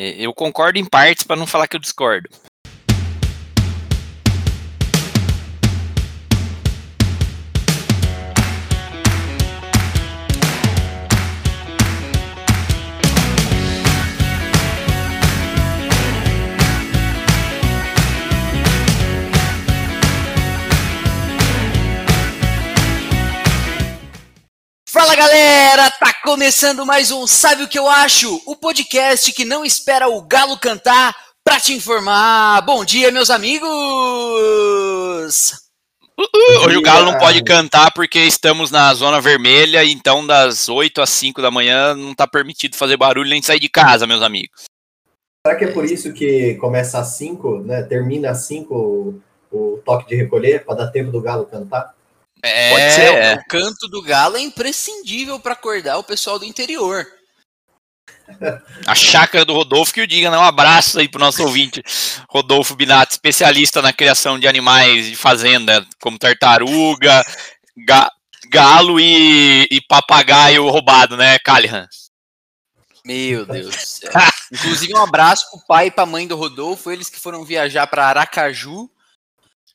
É, eu concordo em partes para não falar que eu discordo. Galera, tá começando mais um Sabe o que eu acho? O podcast que não espera o galo cantar pra te informar. Bom dia, meus amigos! Uh, hoje o galo não pode cantar porque estamos na zona vermelha, então das 8 às 5 da manhã não tá permitido fazer barulho nem sair de casa, meus amigos. Será que é por isso que começa às 5, né? Termina às 5 o, o toque de recolher, para dar tempo do galo cantar? É, Pode ser. É. o canto do galo é imprescindível para acordar o pessoal do interior. A chácara do Rodolfo que o diga, né? Um abraço aí pro nosso ouvinte, Rodolfo Binatti, especialista na criação de animais de fazenda, como tartaruga, ga, galo e, e, papagaio roubado, né, Calihan? Meu Deus do céu. Inclusive, um abraço pro pai e pra mãe do Rodolfo, eles que foram viajar para Aracaju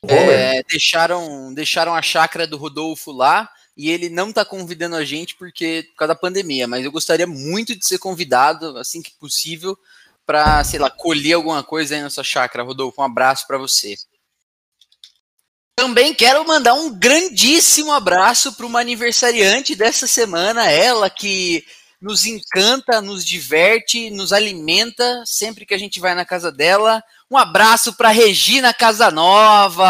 é, deixaram, deixaram a chácara do Rodolfo lá e ele não está convidando a gente porque por causa da pandemia, mas eu gostaria muito de ser convidado assim que possível para, sei lá, colher alguma coisa aí na sua chácara, Rodolfo. Um abraço para você. Também quero mandar um grandíssimo abraço para uma aniversariante dessa semana, ela que nos encanta, nos diverte, nos alimenta sempre que a gente vai na casa dela. Um abraço para Regina Casanova.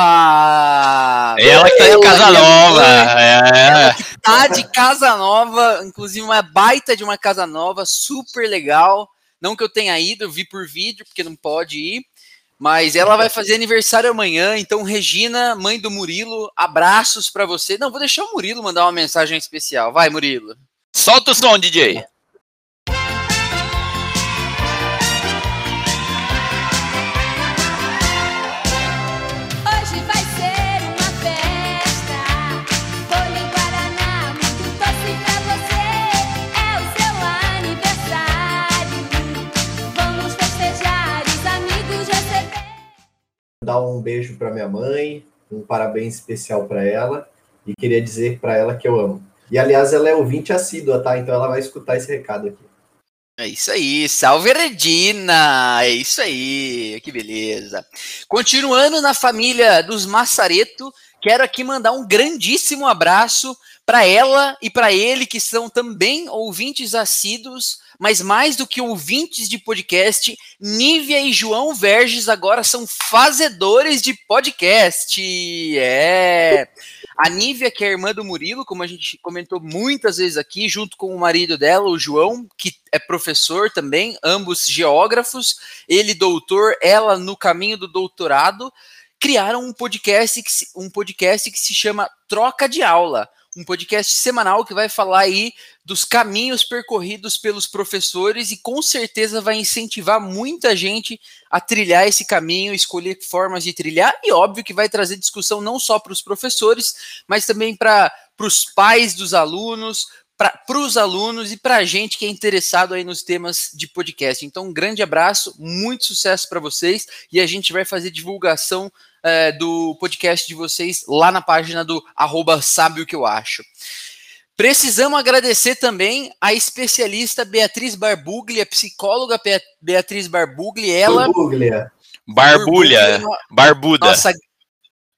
Ela que tá de Casanova. É. Ela que tá de Casanova, inclusive uma baita de uma casa nova, super legal. Não que eu tenha ido, eu vi por vídeo, porque não pode ir. Mas ela vai fazer aniversário amanhã, então Regina, mãe do Murilo, abraços para você. Não, vou deixar o Murilo mandar uma mensagem especial. Vai, Murilo. Solta o som, DJ. Dar um beijo para minha mãe, um parabéns especial para ela e queria dizer para ela que eu amo. E aliás, ela é ouvinte assídua, tá? Então ela vai escutar esse recado aqui. É isso aí, salve Regina! É isso aí, que beleza. Continuando na família dos Massareto, quero aqui mandar um grandíssimo abraço para ela e para ele, que são também ouvintes assíduos, mas mais do que ouvintes de podcast, Nívia e João Verges agora são fazedores de podcast. É. A Nívia, que é irmã do Murilo, como a gente comentou muitas vezes aqui, junto com o marido dela, o João, que é professor também, ambos geógrafos, ele doutor, ela no caminho do doutorado, criaram um podcast que se, um podcast que se chama Troca de Aula um podcast semanal que vai falar aí dos caminhos percorridos pelos professores e com certeza vai incentivar muita gente a trilhar esse caminho, escolher formas de trilhar e óbvio que vai trazer discussão não só para os professores, mas também para os pais dos alunos, para os alunos e para a gente que é interessado aí nos temas de podcast. Então, um grande abraço, muito sucesso para vocês e a gente vai fazer divulgação é, do podcast de vocês lá na página do arroba sabe o que eu acho. Precisamos agradecer também a especialista Beatriz Barbuglia, psicóloga Beatriz Barbuglia, ela... Barbuglia. Barbulha, barbuda. Nossa,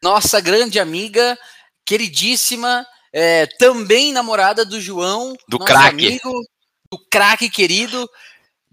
nossa grande amiga, queridíssima, é, também namorada do João, do craque, do craque querido,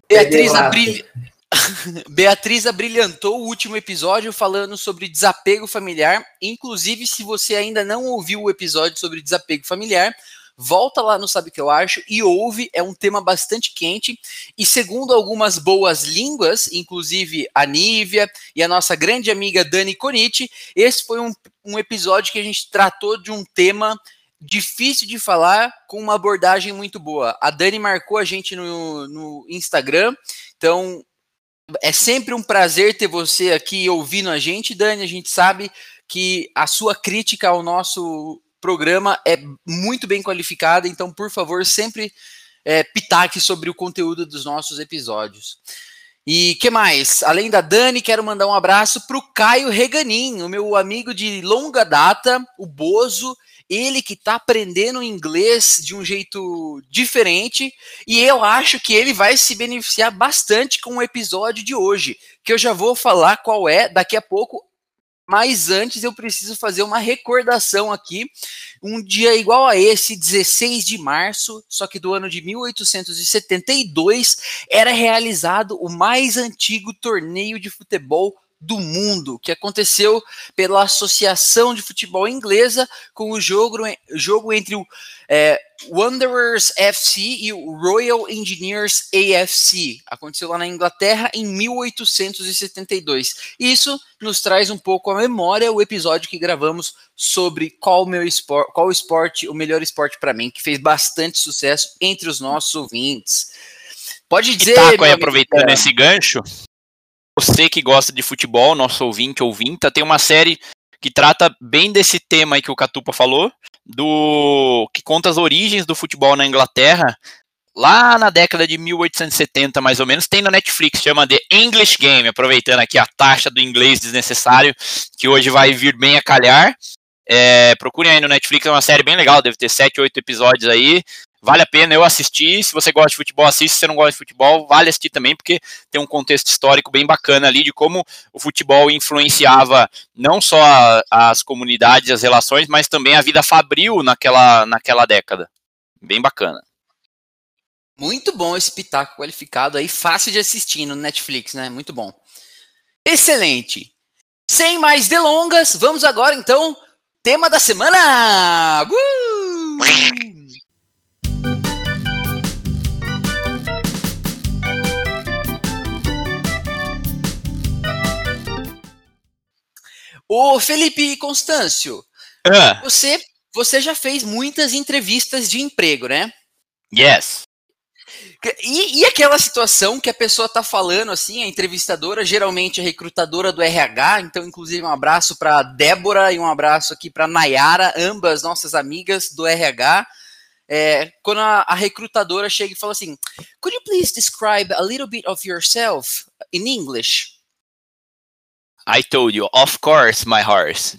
Beatriz Abrilha. Beatriz abrilhantou o último episódio falando sobre desapego familiar. Inclusive, se você ainda não ouviu o episódio sobre desapego familiar, volta lá no Sabe o que eu acho e ouve, é um tema bastante quente. E segundo algumas boas línguas, inclusive a Nívia e a nossa grande amiga Dani Conite, esse foi um, um episódio que a gente tratou de um tema difícil de falar com uma abordagem muito boa. A Dani marcou a gente no, no Instagram, então é sempre um prazer ter você aqui ouvindo a gente, Dani. A gente sabe que a sua crítica ao nosso programa é muito bem qualificada, então, por favor, sempre é, pitaque sobre o conteúdo dos nossos episódios. E que mais? Além da Dani, quero mandar um abraço para o Caio Reganin, o meu amigo de longa data, o Bozo, ele que está aprendendo inglês de um jeito diferente, e eu acho que ele vai se beneficiar bastante com o episódio de hoje, que eu já vou falar qual é daqui a pouco mas antes eu preciso fazer uma recordação aqui. Um dia igual a esse, 16 de março, só que do ano de 1872, era realizado o mais antigo torneio de futebol do mundo, que aconteceu pela Associação de Futebol Inglesa com o jogo, jogo entre o é, Wanderers FC e o Royal Engineers AFC. Aconteceu lá na Inglaterra em 1872. Isso nos traz um pouco à memória o episódio que gravamos sobre qual meu esporte, qual esporte, o melhor esporte para mim, que fez bastante sucesso entre os nossos ouvintes. Pode dizer. Taco, aí, aproveitando esse gancho, você que gosta de futebol, nosso ouvinte ouvinta, tem uma série que trata bem desse tema aí que o Catupa falou, do que conta as origens do futebol na Inglaterra, lá na década de 1870, mais ou menos, tem na Netflix, chama The English Game, aproveitando aqui a taxa do inglês desnecessário, que hoje vai vir bem a calhar. É, procurem aí no Netflix, é uma série bem legal, deve ter 7, 8 episódios aí. Vale a pena eu assistir. Se você gosta de futebol, assiste. Se você não gosta de futebol, vale assistir também, porque tem um contexto histórico bem bacana ali de como o futebol influenciava não só a, as comunidades, as relações, mas também a vida fabril naquela, naquela década. Bem bacana. Muito bom esse pitaco qualificado aí, fácil de assistir no Netflix, né? Muito bom. Excelente. Sem mais delongas, vamos agora então tema da semana. Uh! Ô, Felipe Constâncio, ah. você, você já fez muitas entrevistas de emprego, né? Yes. E, e, aquela situação que a pessoa tá falando, assim, a entrevistadora, geralmente a recrutadora do RH, então, inclusive, um abraço para Débora e um abraço aqui para Nayara, ambas nossas amigas do RH. É, quando a, a, recrutadora chega e fala assim: Could you please describe a little bit of yourself in English? I told you, of course, my horse.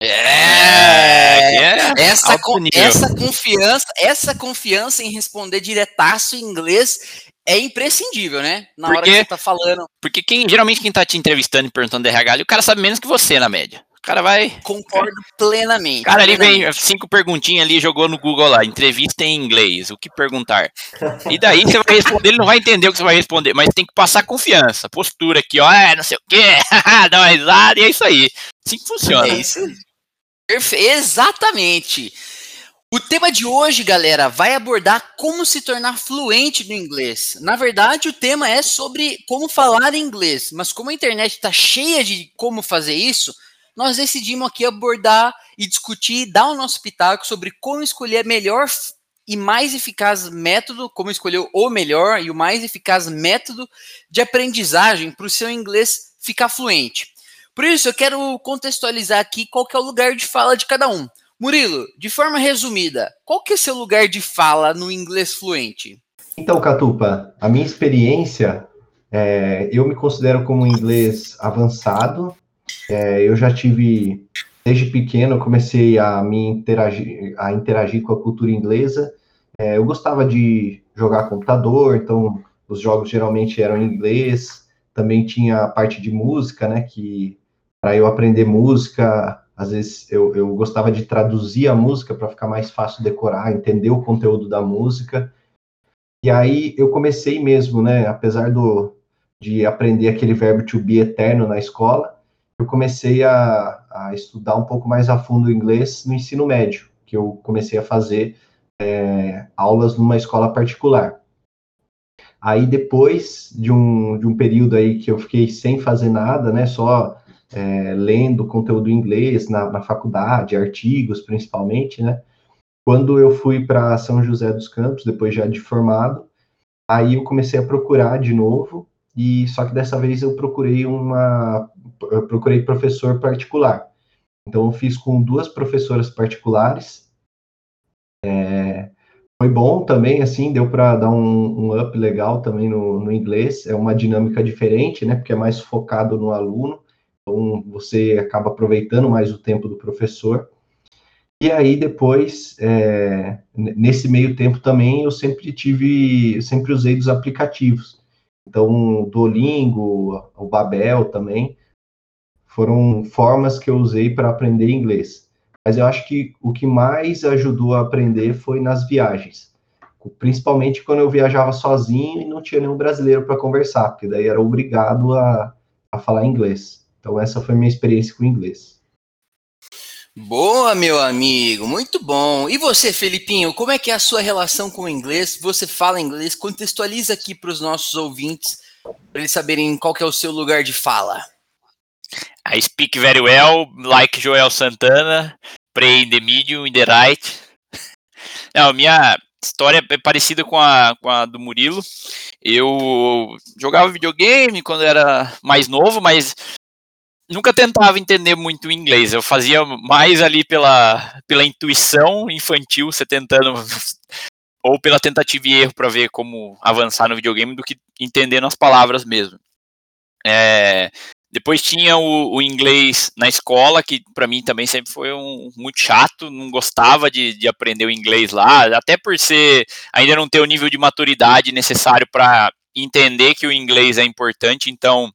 É, yeah, essa, essa confiança, essa confiança em responder diretaço em inglês é imprescindível, né? Na porque, hora que você tá falando. Porque quem, geralmente quem tá te entrevistando e perguntando RH, o cara sabe menos que você, na média. O cara vai. Concordo plenamente. Cara, ali vem cinco perguntinhas ali, jogou no Google lá, entrevista em inglês, o que perguntar. E daí você vai responder, ele não vai entender o que você vai responder, mas tem que passar confiança, postura aqui, ó, é, não sei o quê, dá uma risada, e é isso aí. Assim que funciona. É isso. Perfe Exatamente. O tema de hoje, galera, vai abordar como se tornar fluente no inglês. Na verdade, o tema é sobre como falar inglês, mas como a internet está cheia de como fazer isso, nós decidimos aqui abordar e discutir, dar o nosso pitaco sobre como escolher melhor e mais eficaz método, como escolher o melhor e o mais eficaz método de aprendizagem para o seu inglês ficar fluente. Por isso, eu quero contextualizar aqui qual que é o lugar de fala de cada um. Murilo, de forma resumida, qual que é seu lugar de fala no inglês fluente? Então, Catupa, a minha experiência, é, eu me considero como inglês avançado, é, eu já tive, desde pequeno, comecei a me interagir, a interagir com a cultura inglesa. É, eu gostava de jogar computador, então os jogos geralmente eram em inglês. Também tinha a parte de música, né? Que para eu aprender música, às vezes eu, eu gostava de traduzir a música para ficar mais fácil decorar, entender o conteúdo da música. E aí eu comecei mesmo, né? Apesar do, de aprender aquele verbo to be eterno na escola, eu comecei a, a, estudar um pouco mais a fundo inglês no ensino médio, que eu comecei a fazer é, aulas numa escola particular. Aí depois de um, de um período aí que eu fiquei sem fazer nada, né, só é, lendo conteúdo em inglês na, na faculdade, artigos principalmente, né, quando eu fui para São José dos Campos, depois já de formado, aí eu comecei a procurar de novo e só que dessa vez eu procurei uma eu procurei professor particular. Então eu fiz com duas professoras particulares. É, foi bom também, assim, deu para dar um, um, up legal também no, no, inglês. É uma dinâmica diferente, né? Porque é mais focado no aluno, então você acaba aproveitando mais o tempo do professor. E aí depois, é, nesse meio tempo também, eu sempre tive, sempre usei dos aplicativos. Então, o Duolingo, o Babel também, foram formas que eu usei para aprender inglês. Mas eu acho que o que mais ajudou a aprender foi nas viagens. Principalmente quando eu viajava sozinho e não tinha nenhum brasileiro para conversar, porque daí era obrigado a, a falar inglês. Então, essa foi minha experiência com inglês. Boa, meu amigo, muito bom. E você, Felipinho, como é que é a sua relação com o inglês? Você fala inglês? Contextualiza aqui para os nossos ouvintes, para eles saberem qual é o seu lugar de fala. I speak very well, like Joel Santana, pray in the medium, in the right. Não, minha história é parecida com a, com a do Murilo. Eu jogava videogame quando era mais novo, mas nunca tentava entender muito inglês. Eu fazia mais ali pela, pela intuição infantil, você tentando ou pela tentativa e erro para ver como avançar no videogame do que entendendo as palavras mesmo. É, depois tinha o, o, inglês na escola, que para mim também sempre foi um, muito chato, não gostava de, de, aprender o inglês lá, até por ser ainda não ter o nível de maturidade necessário para entender que o inglês é importante, então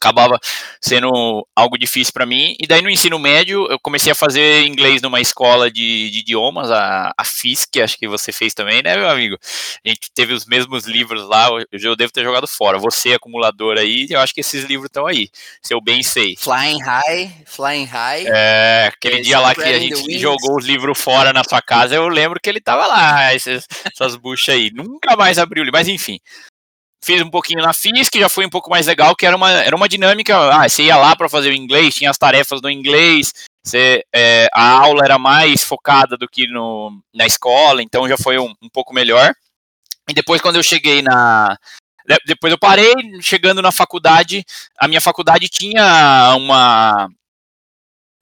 acabava sendo algo difícil para mim. E daí no ensino médio eu comecei a fazer inglês numa escola de, de idiomas, a, a FISC, acho que você fez também, né, meu amigo? A gente teve os mesmos livros lá, eu, eu devo ter jogado fora. Você, acumulador aí, eu acho que esses livros estão aí, se eu bem sei. Flying High, Flying High. É, aquele dia lá que a gente jogou os livros fora na sua casa, eu lembro que ele tava lá, esses, essas buchas aí. Nunca mais abriu, mas enfim fiz um pouquinho na FIS, que já foi um pouco mais legal, que era uma, era uma dinâmica, ah, você ia lá para fazer o inglês, tinha as tarefas do inglês, você, é, a aula era mais focada do que no, na escola, então já foi um, um pouco melhor. E depois, quando eu cheguei na, depois eu parei, chegando na faculdade, a minha faculdade tinha uma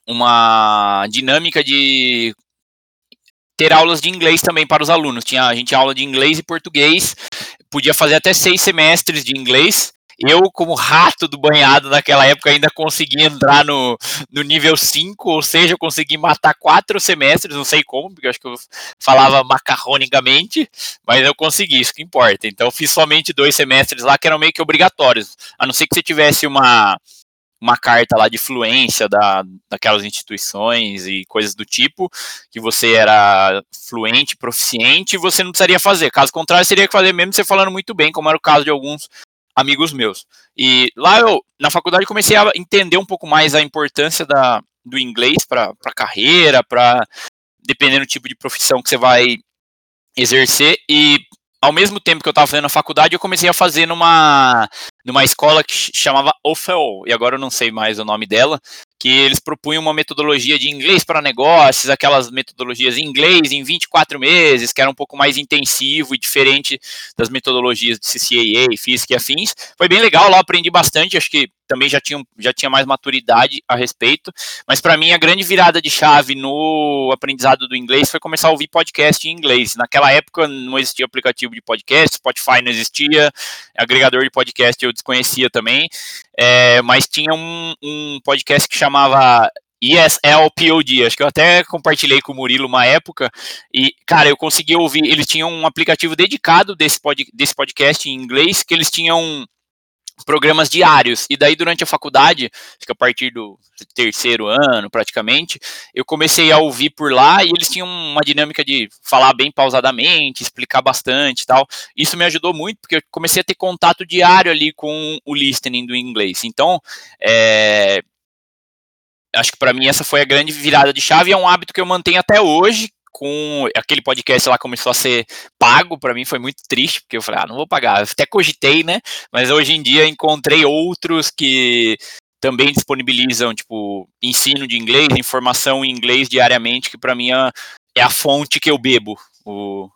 uma dinâmica de ter aulas de inglês também para os alunos. Tinha, a gente aula de inglês e português, podia fazer até seis semestres de inglês. Eu, como rato do banhado naquela época, ainda consegui entrar no, no nível 5, ou seja, eu consegui matar quatro semestres, não sei como, porque eu acho que eu falava macarronicamente, mas eu consegui, isso que importa. Então, eu fiz somente dois semestres lá que eram meio que obrigatórios, a não ser que você tivesse uma, uma carta lá de fluência da, daquelas instituições e coisas do tipo, que você era fluente, proficiente, você não precisaria fazer. Caso contrário, seria que fazer mesmo você falando muito bem, como era o caso de alguns amigos meus. E lá eu, na faculdade, comecei a entender um pouco mais a importância da, do inglês para a carreira, para dependendo do tipo de profissão que você vai exercer, e ao mesmo tempo que eu estava fazendo a faculdade, eu comecei a fazer numa, numa escola que chamava OFEO, e agora eu não sei mais o nome dela, que eles propunham uma metodologia de inglês para negócios, aquelas metodologias em inglês em 24 meses, que era um pouco mais intensivo e diferente das metodologias de CCAA, física e afins. Foi bem legal, lá aprendi bastante, acho que também já tinha, já tinha mais maturidade a respeito, mas para mim a grande virada de chave no aprendizado do inglês foi começar a ouvir podcast em inglês. Naquela época não existia aplicativo de podcast, Spotify não existia, agregador de podcast eu desconhecia também, é, mas tinha um, um podcast que chamava ESLPOD, acho que eu até compartilhei com o Murilo uma época, e, cara, eu consegui ouvir, eles tinham um aplicativo dedicado desse, pod, desse podcast em inglês, que eles tinham programas diários. E daí, durante a faculdade, acho que a partir do terceiro ano, praticamente, eu comecei a ouvir por lá e eles tinham uma dinâmica de falar bem pausadamente, explicar bastante e tal. Isso me ajudou muito, porque eu comecei a ter contato diário ali com o listening do inglês. Então, é, acho que para mim essa foi a grande virada de chave, é um hábito que eu mantenho até hoje, com aquele podcast lá começou a ser pago, para mim foi muito triste, porque eu falei, ah, não vou pagar. Até cogitei, né? Mas hoje em dia encontrei outros que também disponibilizam, tipo, ensino de inglês, informação em inglês diariamente, que para mim é, é a fonte que eu bebo, o,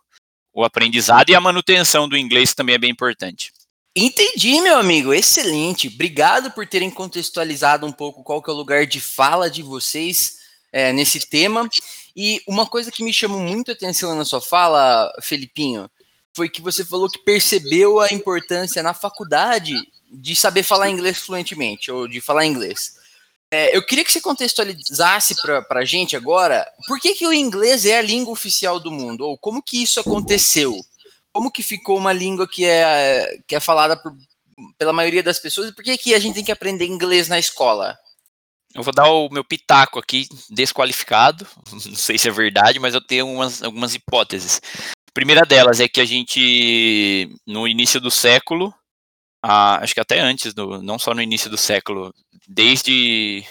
o aprendizado e a manutenção do inglês também é bem importante. Entendi, meu amigo, excelente. Obrigado por terem contextualizado um pouco qual que é o lugar de fala de vocês é, nesse tema. E uma coisa que me chamou muito a atenção na sua fala, Felipinho, foi que você falou que percebeu a importância na faculdade de saber falar inglês fluentemente, ou de falar inglês. É, eu queria que você contextualizasse para a gente agora por que, que o inglês é a língua oficial do mundo, ou como que isso aconteceu? Como que ficou uma língua que é, que é falada por, pela maioria das pessoas, e por que, que a gente tem que aprender inglês na escola? Eu vou dar o meu pitaco aqui, desqualificado, não sei se é verdade, mas eu tenho umas, algumas hipóteses. A primeira delas é que a gente, no início do século, a, acho que até antes, do, não só no início do século, desde,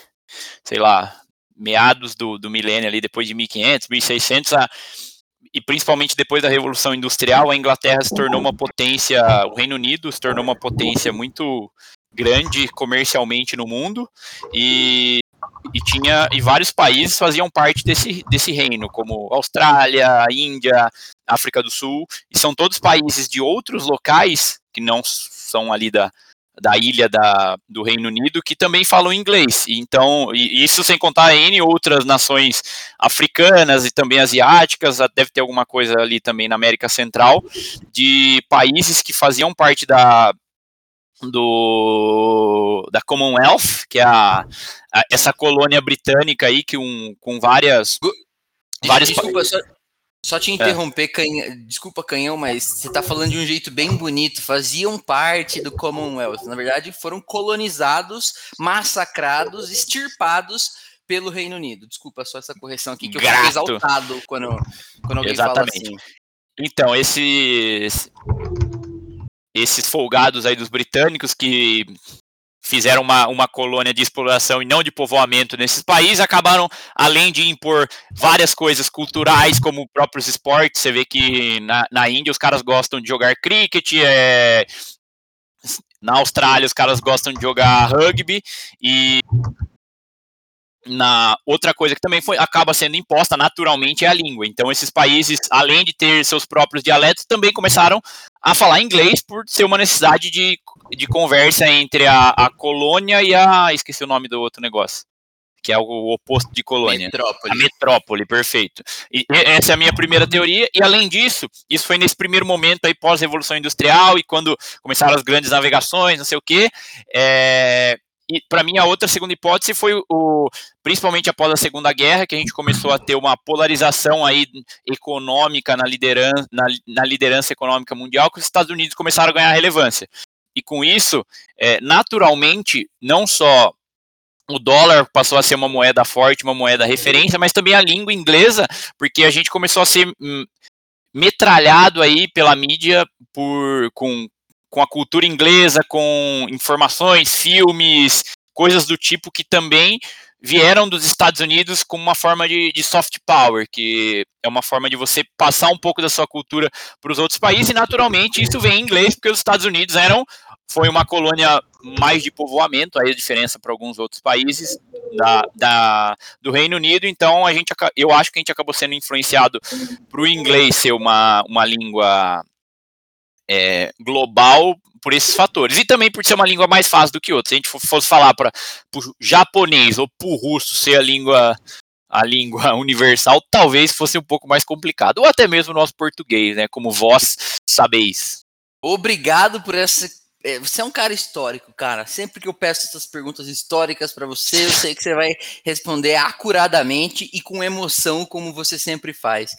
sei lá, meados do, do milênio ali, depois de 1500, 1600, a, e principalmente depois da Revolução Industrial, a Inglaterra se tornou uma potência, o Reino Unido se tornou uma potência muito grande comercialmente no mundo e, e tinha e vários países faziam parte desse, desse reino, como Austrália, Índia, África do Sul, e são todos países de outros locais que não são ali da, da ilha da, do Reino Unido que também falam inglês. Então, e, isso sem contar N outras nações africanas e também asiáticas, deve ter alguma coisa ali também na América Central, de países que faziam parte da, do da Commonwealth, que é a, a, essa colônia britânica aí que um, com várias vários Desculpa, só, só te interromper, é. canhão, desculpa canhão, mas você está falando de um jeito bem bonito. Faziam parte do Commonwealth, na verdade foram colonizados, massacrados, extirpados pelo Reino Unido. Desculpa só essa correção aqui que eu fiquei exaltado quando quando alguém Exatamente. fala assim. Então, esses esses folgados aí dos britânicos que fizeram uma, uma colônia de exploração e não de povoamento nesses países, acabaram, além de impor várias coisas culturais, como próprios esportes, você vê que na, na Índia os caras gostam de jogar cricket, é, na Austrália os caras gostam de jogar rugby, e na outra coisa que também foi, acaba sendo imposta naturalmente é a língua. Então esses países, além de ter seus próprios dialetos, também começaram a falar inglês por ser uma necessidade de, de conversa entre a, a colônia e a esqueci o nome do outro negócio. Que é o oposto de colônia. Metrópole. A metrópole, perfeito. E essa é a minha primeira teoria. E além disso, isso foi nesse primeiro momento aí pós-revolução industrial e quando começaram as grandes navegações, não sei o quê. É, e para mim a outra segunda hipótese foi o principalmente após a Segunda Guerra que a gente começou a ter uma polarização aí econômica na liderança na, na liderança econômica mundial que os Estados Unidos começaram a ganhar relevância e com isso é, naturalmente não só o dólar passou a ser uma moeda forte, uma moeda referência, mas também a língua inglesa, porque a gente começou a ser hum, metralhado aí pela mídia por com com a cultura inglesa, com informações, filmes, coisas do tipo que também vieram dos Estados Unidos como uma forma de, de, soft power, que é uma forma de você passar um pouco da sua cultura para os outros países, e naturalmente isso vem em inglês, porque os Estados Unidos eram foi uma colônia mais de povoamento, aí a diferença para alguns outros países da, da, do Reino Unido, então a gente eu acho que a gente acabou sendo influenciado para o inglês ser uma, uma língua é, global por esses fatores. E também por ser uma língua mais fácil do que outra. Se a gente fosse falar para o japonês ou para o russo ser a língua a língua universal, talvez fosse um pouco mais complicado. Ou até mesmo o nosso português, né? Como vós sabeis. Obrigado por essa. É, você é um cara histórico, cara. Sempre que eu peço essas perguntas históricas para você, eu sei que você vai responder acuradamente e com emoção, como você sempre faz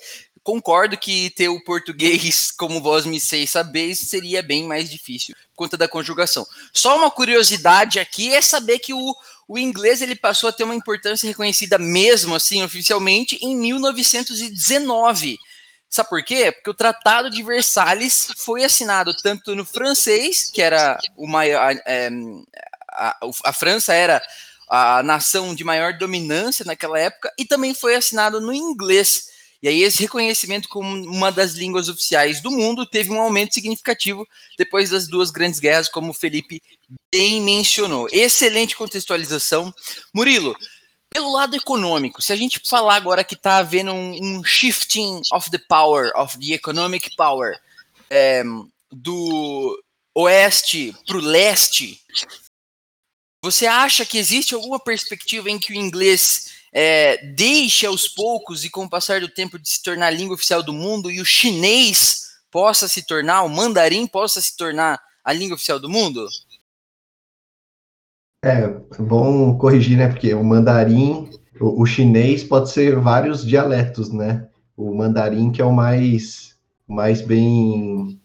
concordo que ter o português como voz me sei saber seria bem mais difícil por conta da conjugação. Só uma curiosidade aqui é saber que o, o inglês ele passou a ter uma importância reconhecida mesmo assim oficialmente em 1919. Sabe por quê? Porque o Tratado de Versalhes foi assinado tanto no francês, que era o maior, é, a, a França era a nação de maior dominância naquela época, e também foi assinado no inglês. E aí esse reconhecimento como uma das línguas oficiais do mundo teve um aumento significativo depois das duas grandes guerras, como o Felipe bem mencionou. Excelente contextualização. Murilo, pelo lado econômico, se a gente falar agora que está havendo um, um, shifting of the power, of the economic power, é, do oeste para o leste, você acha que existe alguma perspectiva em que o inglês é, deixe aos poucos e com o passar do tempo de se tornar a língua oficial do mundo e o chinês possa se tornar, o mandarim possa se tornar a língua oficial do mundo? É, bom corrigir, né? Porque o mandarim, o, o chinês pode ser vários dialetos, né? O mandarim que é o mais, mais bem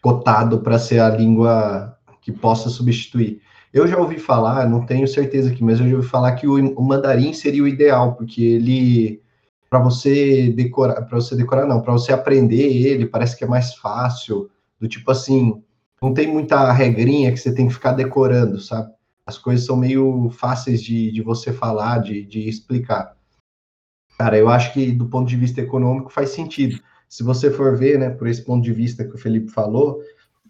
cotado para ser a língua que possa substituir. Eu já ouvi falar, não tenho certeza aqui, mas eu já ouvi falar que o, o mandarim seria o ideal, porque ele para você decorar, para você decorar não, para você aprender ele, parece que é mais fácil, do tipo assim, não tem muita regrinha que você tem que ficar decorando, sabe? As coisas são meio fáceis de, de você falar, de, de explicar. Cara, eu acho que do ponto de vista econômico faz sentido. Se você for ver, né, por esse ponto de vista que o Felipe falou,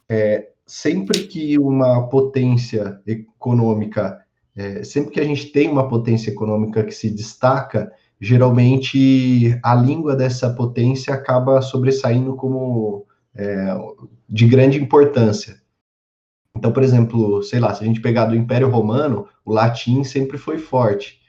é, sempre que uma potência econômica, é, sempre que a gente tem uma potência econômica que se destaca, geralmente a língua dessa potência acaba sobressaindo como é, de grande importância. Então, por exemplo, sei lá, se a gente pegar do Império Romano, o latim sempre foi forte.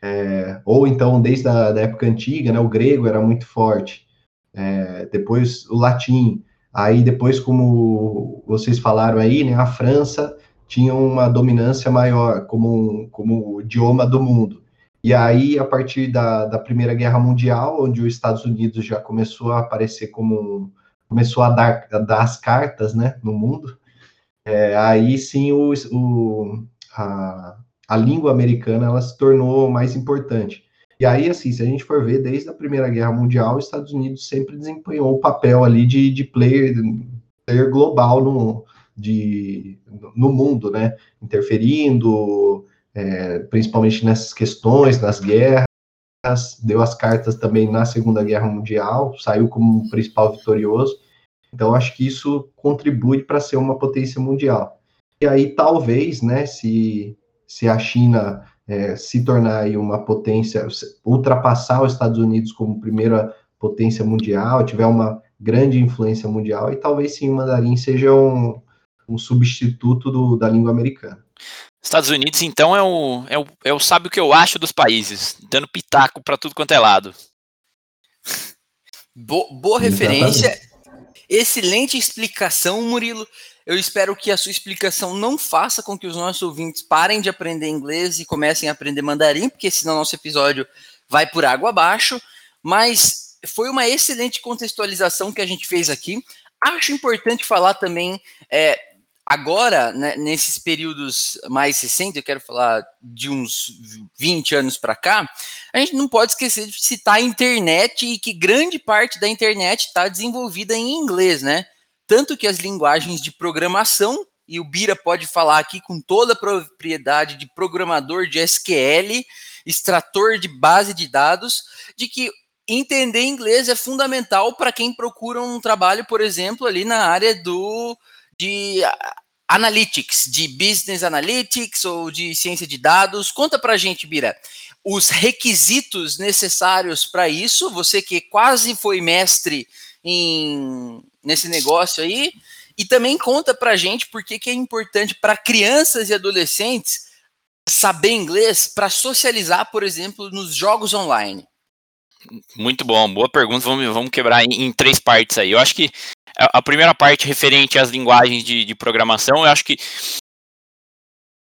É, ou então, desde a da época antiga, né, o grego era muito forte. É, depois o latim. Aí depois, como vocês falaram aí, né, a França tinha uma dominância maior como, como idioma do mundo. E aí, a partir da, da Primeira Guerra Mundial, onde os Estados Unidos já começou a aparecer como começou a dar, a dar as cartas, né, no mundo, é, aí sim o, o, a, a língua americana ela se tornou mais importante. E aí, assim, se a gente for ver, desde a Primeira Guerra Mundial, os Estados Unidos sempre desempenhou o papel ali de, de player, player global no, de, no mundo, né? Interferindo, é, principalmente nessas questões, nas guerras, deu as cartas também na Segunda Guerra Mundial, saiu como principal vitorioso. Então, acho que isso contribui para ser uma potência mundial. E aí, talvez, né, se, se a China é, se tornar aí uma potência, ultrapassar os Estados Unidos como primeira potência mundial, tiver uma grande influência mundial, e talvez sim o mandarim seja um, um substituto do, da língua americana. Estados Unidos, então, é o, é, o, é o sabe o que eu acho dos países, dando pitaco para tudo quanto é lado. Bo boa referência, excelente explicação, Murilo. Eu espero que a sua explicação não faça com que os nossos ouvintes parem de aprender inglês e comecem a aprender mandarim, porque senão nosso episódio vai por água abaixo. Mas foi uma excelente contextualização que a gente fez aqui. Acho importante falar também, é, agora, né, nesses períodos mais recentes, eu quero falar de uns 20 anos para cá, a gente não pode esquecer de citar a internet e que grande parte da internet está desenvolvida em inglês, né? Tanto que as linguagens de programação, e o Bira pode falar aqui com toda a propriedade de programador de SQL, extrator de base de dados, de que entender inglês é fundamental para quem procura um trabalho, por exemplo, ali na área do de analytics, de business analytics ou de ciência de dados. Conta para a gente, Bira, os requisitos necessários para isso. Você que quase foi mestre em, nesse negócio aí. E também conta pra gente por que é importante para crianças e adolescentes saber inglês para socializar, por exemplo, nos jogos online. Muito bom, boa pergunta. Vamos, vamos quebrar em, em três partes aí. Eu acho que a, primeira parte referente às linguagens de, de programação, eu acho que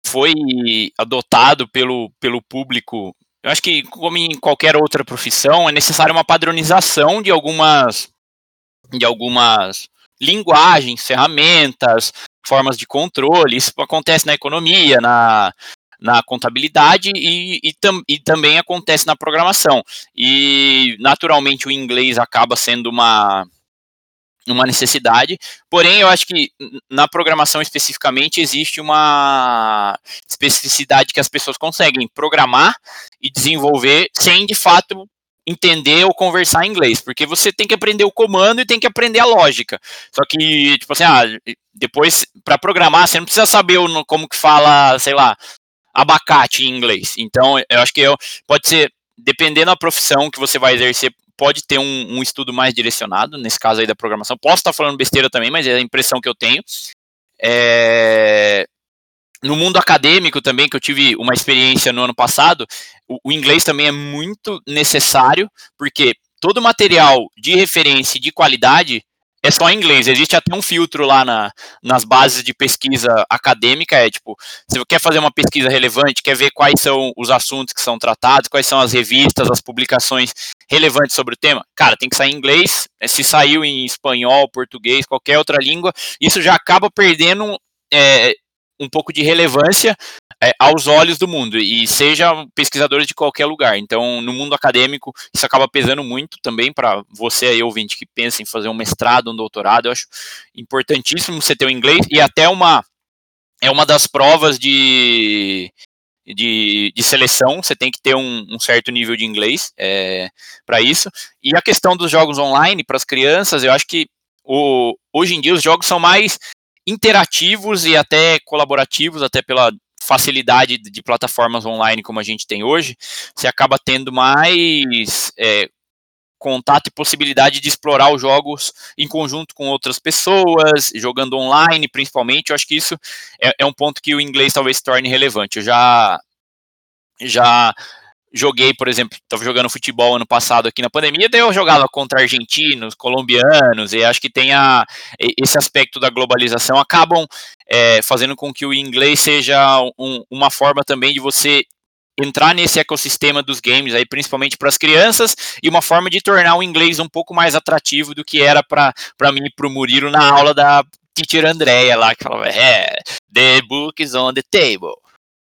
foi adotado pelo, pelo público. Eu acho que, como em qualquer outra profissão, é necessária uma padronização de algumas de algumas linguagens, ferramentas, formas de controle. Isso acontece na economia, na, na contabilidade e, e, tam, e, também acontece na programação. E, naturalmente, o inglês acaba sendo uma, uma necessidade, porém, eu acho que na programação especificamente existe uma especificidade que as pessoas conseguem programar e desenvolver sem, de fato, entender ou conversar em inglês, porque você tem que aprender o comando e tem que aprender a lógica. Só que, tipo assim, ah, depois, para programar, você não precisa saber como que fala, sei lá, abacate em inglês. Então, eu acho que eu, pode ser, dependendo da profissão que você vai exercer, pode ter um, um, estudo mais direcionado, nesse caso aí da programação. Posso estar falando besteira também, mas é a impressão que eu tenho. É... no mundo acadêmico também, que eu tive uma experiência no ano passado, o, o inglês também é muito necessário, porque todo material de referência e de qualidade é só em inglês. Existe até um filtro lá na, nas bases de pesquisa acadêmica. É tipo, se você quer fazer uma pesquisa relevante, quer ver quais são os assuntos que são tratados, quais são as revistas, as publicações relevantes sobre o tema, cara, tem que sair em inglês. Se saiu em espanhol, português, qualquer outra língua, isso já acaba perdendo é, um pouco de relevância é, aos olhos do mundo, e seja pesquisadores de qualquer lugar. Então, no mundo acadêmico, isso acaba pesando muito também para você aí, ouvinte, que pensa em fazer um mestrado, um doutorado. Eu acho importantíssimo você ter o inglês e até uma. É uma das provas de, de, de, seleção, você tem que ter um, um certo nível de inglês é, para isso. E a questão dos jogos online para as crianças, eu acho que o, hoje em dia os jogos são mais interativos e até colaborativos, até pela facilidade de plataformas online como a gente tem hoje, você acaba tendo mais é, contato e possibilidade de explorar os jogos em conjunto com outras pessoas, jogando online principalmente. Eu acho que isso é, é um ponto que o inglês talvez torne relevante. Eu já já joguei, por exemplo, estava jogando futebol ano passado aqui na pandemia, daí eu jogava contra argentinos, colombianos, e acho que tem a, esse aspecto da globalização, acabam é, fazendo com que o inglês seja um, uma forma também de você entrar nesse ecossistema dos games aí, principalmente para as crianças, e uma forma de tornar o inglês um pouco mais atrativo do que era para mim e para o Murilo na aula da teacher Andréia lá, que falava, é, the book is on the table.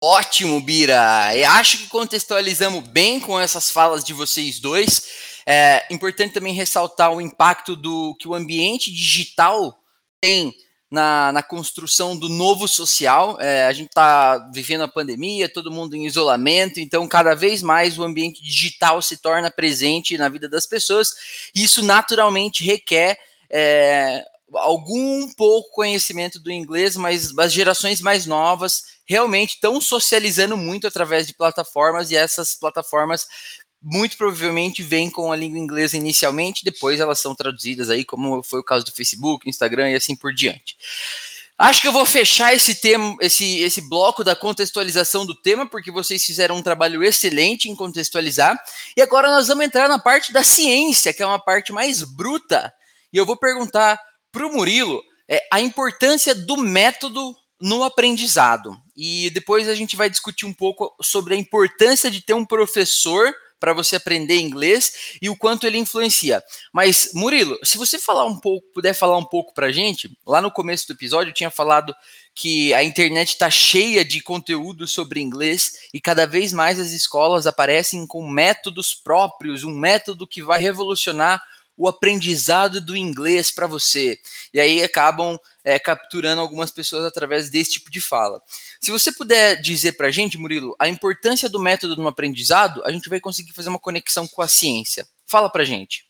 Ótimo, Bira. Eu acho que contextualizamos bem com essas falas de vocês dois. É importante também ressaltar o impacto do que o ambiente digital tem na, na construção do novo social. É, a gente está vivendo a pandemia, todo mundo em isolamento, então cada vez mais o ambiente digital se torna presente na vida das pessoas. Isso naturalmente requer é, algum pouco conhecimento do inglês, mas as gerações mais novas realmente estão socializando muito através de plataformas e essas plataformas muito provavelmente vêm com a língua inglesa inicialmente, depois elas são traduzidas aí, como foi o caso do Facebook, Instagram e assim por diante. Acho que eu vou fechar esse tema, esse, esse bloco da contextualização do tema, porque vocês fizeram um trabalho excelente em contextualizar. E agora nós vamos entrar na parte da ciência, que é uma parte mais bruta. E eu vou perguntar para o Murilo é, a importância do método no aprendizado. E depois a gente vai discutir um pouco sobre a importância de ter um professor para você aprender inglês e o quanto ele influencia. Mas, Murilo, se você falar um pouco, puder falar um pouco para a gente, lá no começo do episódio eu tinha falado que a internet está cheia de conteúdo sobre inglês e cada vez mais as escolas aparecem com métodos próprios, um método que vai revolucionar o aprendizado do inglês para você. E aí acabam é, capturando algumas pessoas através desse tipo de fala. Se você puder dizer para a gente, Murilo, a importância do método no aprendizado, a gente vai conseguir fazer uma conexão com a ciência. Fala para gente.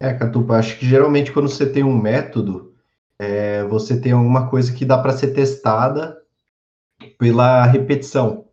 É, Catupa, acho que geralmente quando você tem um método, é, você tem alguma coisa que dá para ser testada pela repetição.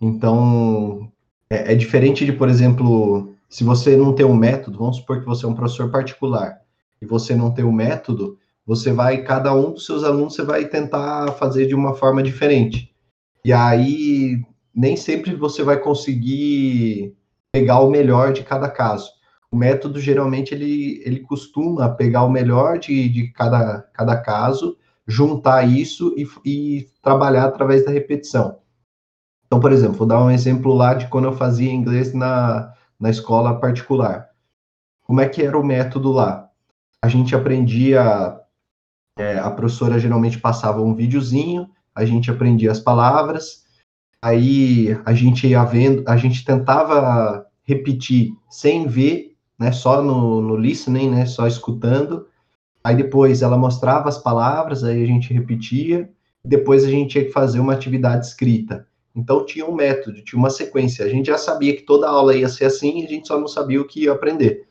Então, é, é diferente de, por exemplo, se você não tem um método, vamos supor que você é um professor particular e você não tem um método, você vai, cada um dos seus alunos, você vai tentar fazer de uma forma diferente. E aí, nem sempre você vai conseguir pegar o melhor de cada caso. O método, geralmente, ele, ele costuma pegar o melhor de, de cada, cada caso, juntar isso e, e trabalhar através da repetição. Então, por exemplo, vou dar um exemplo lá de quando eu fazia inglês na, na escola particular. Como é que era o método lá? A gente aprendia, é, a professora geralmente passava um videozinho, a gente aprendia as palavras, aí a gente ia vendo, a gente tentava repetir sem ver, né, só no, no listening, né, só escutando, aí depois ela mostrava as palavras, aí a gente repetia, depois a gente tinha que fazer uma atividade escrita. Então tinha um método, tinha uma sequência. A gente já sabia que toda aula ia ser assim, a gente só não sabia o que ia aprender.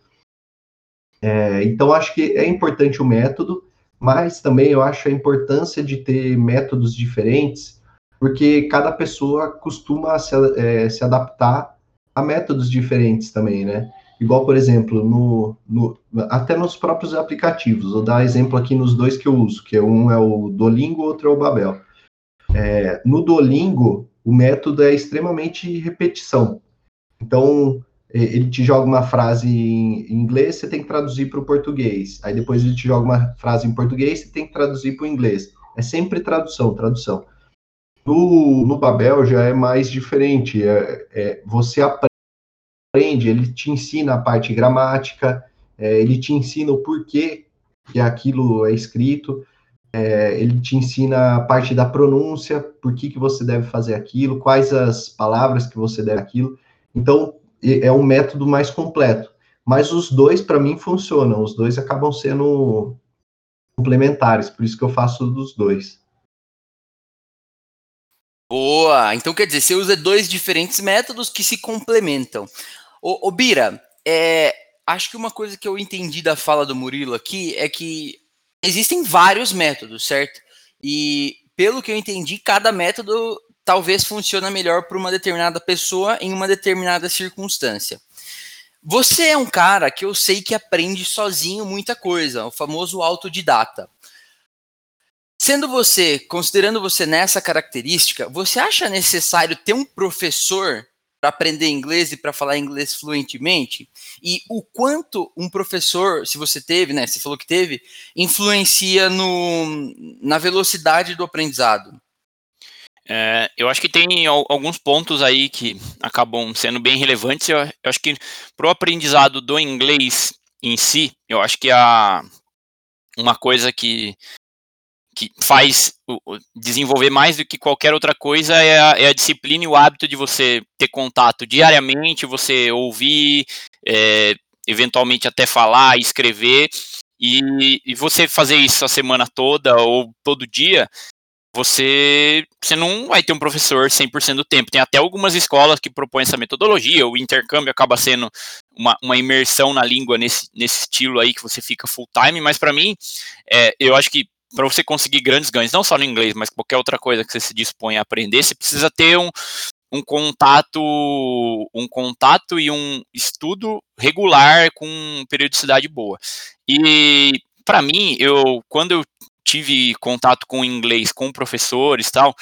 É, então acho que é importante o método, mas também eu acho a importância de ter métodos diferentes, porque cada pessoa costuma se, é, se adaptar a métodos diferentes também, né? Igual, por exemplo, no, no, até nos próprios aplicativos. Vou dar exemplo aqui nos dois que eu uso, que um é o Duolingo, outro é o Babel. É, no Duolingo, o método é extremamente repetição. Então, ele te joga uma frase em inglês, você tem que traduzir para o português. Aí depois ele te joga uma frase em português, você tem que traduzir para o inglês. É sempre tradução, tradução. No, no Babel já é mais diferente. É, é, você aprende, ele te ensina a parte gramática, é, ele te ensina o porquê que aquilo é escrito, é, ele te ensina a parte da pronúncia, por que, que você deve fazer aquilo, quais as palavras que você deve aquilo. Então, é um método mais completo. Mas os dois, para mim, funcionam. Os dois acabam sendo complementares, por isso que eu faço dos dois. Boa! Então quer dizer, você usa dois diferentes métodos que se complementam. Ô, ô Bira, é, acho que uma coisa que eu entendi da fala do Murilo aqui é que existem vários métodos, certo? E pelo que eu entendi, cada método talvez funcione melhor para uma determinada pessoa em uma determinada circunstância. Você é um cara que eu sei que aprende sozinho muita coisa, o famoso autodidata. Sendo você, considerando você nessa característica, você acha necessário ter um professor para aprender inglês e para falar inglês fluentemente? E o quanto um professor, se você teve, né, você falou que teve, influencia no, na velocidade do aprendizado? É, eu acho que tem alguns pontos aí que acabam sendo bem relevantes. Eu, eu acho que para o aprendizado do inglês em si, eu acho que a, uma coisa que, que faz desenvolver mais do que qualquer outra coisa é a, é a disciplina e o hábito de você ter contato diariamente, você ouvir, é, eventualmente até falar, escrever, e, e, você fazer isso a semana toda ou todo dia, você, você não vai ter um professor 100% do tempo. Tem até algumas escolas que propõem essa metodologia, o intercâmbio acaba sendo uma, uma imersão na língua nesse, nesse estilo aí que você fica full time, mas para mim, é, eu acho que para você conseguir grandes ganhos, não só no inglês, mas qualquer outra coisa que você se dispõe a aprender, você precisa ter um, um contato um contato e um estudo regular com periodicidade boa. E para mim, eu quando eu tive contato com inglês com professores tal,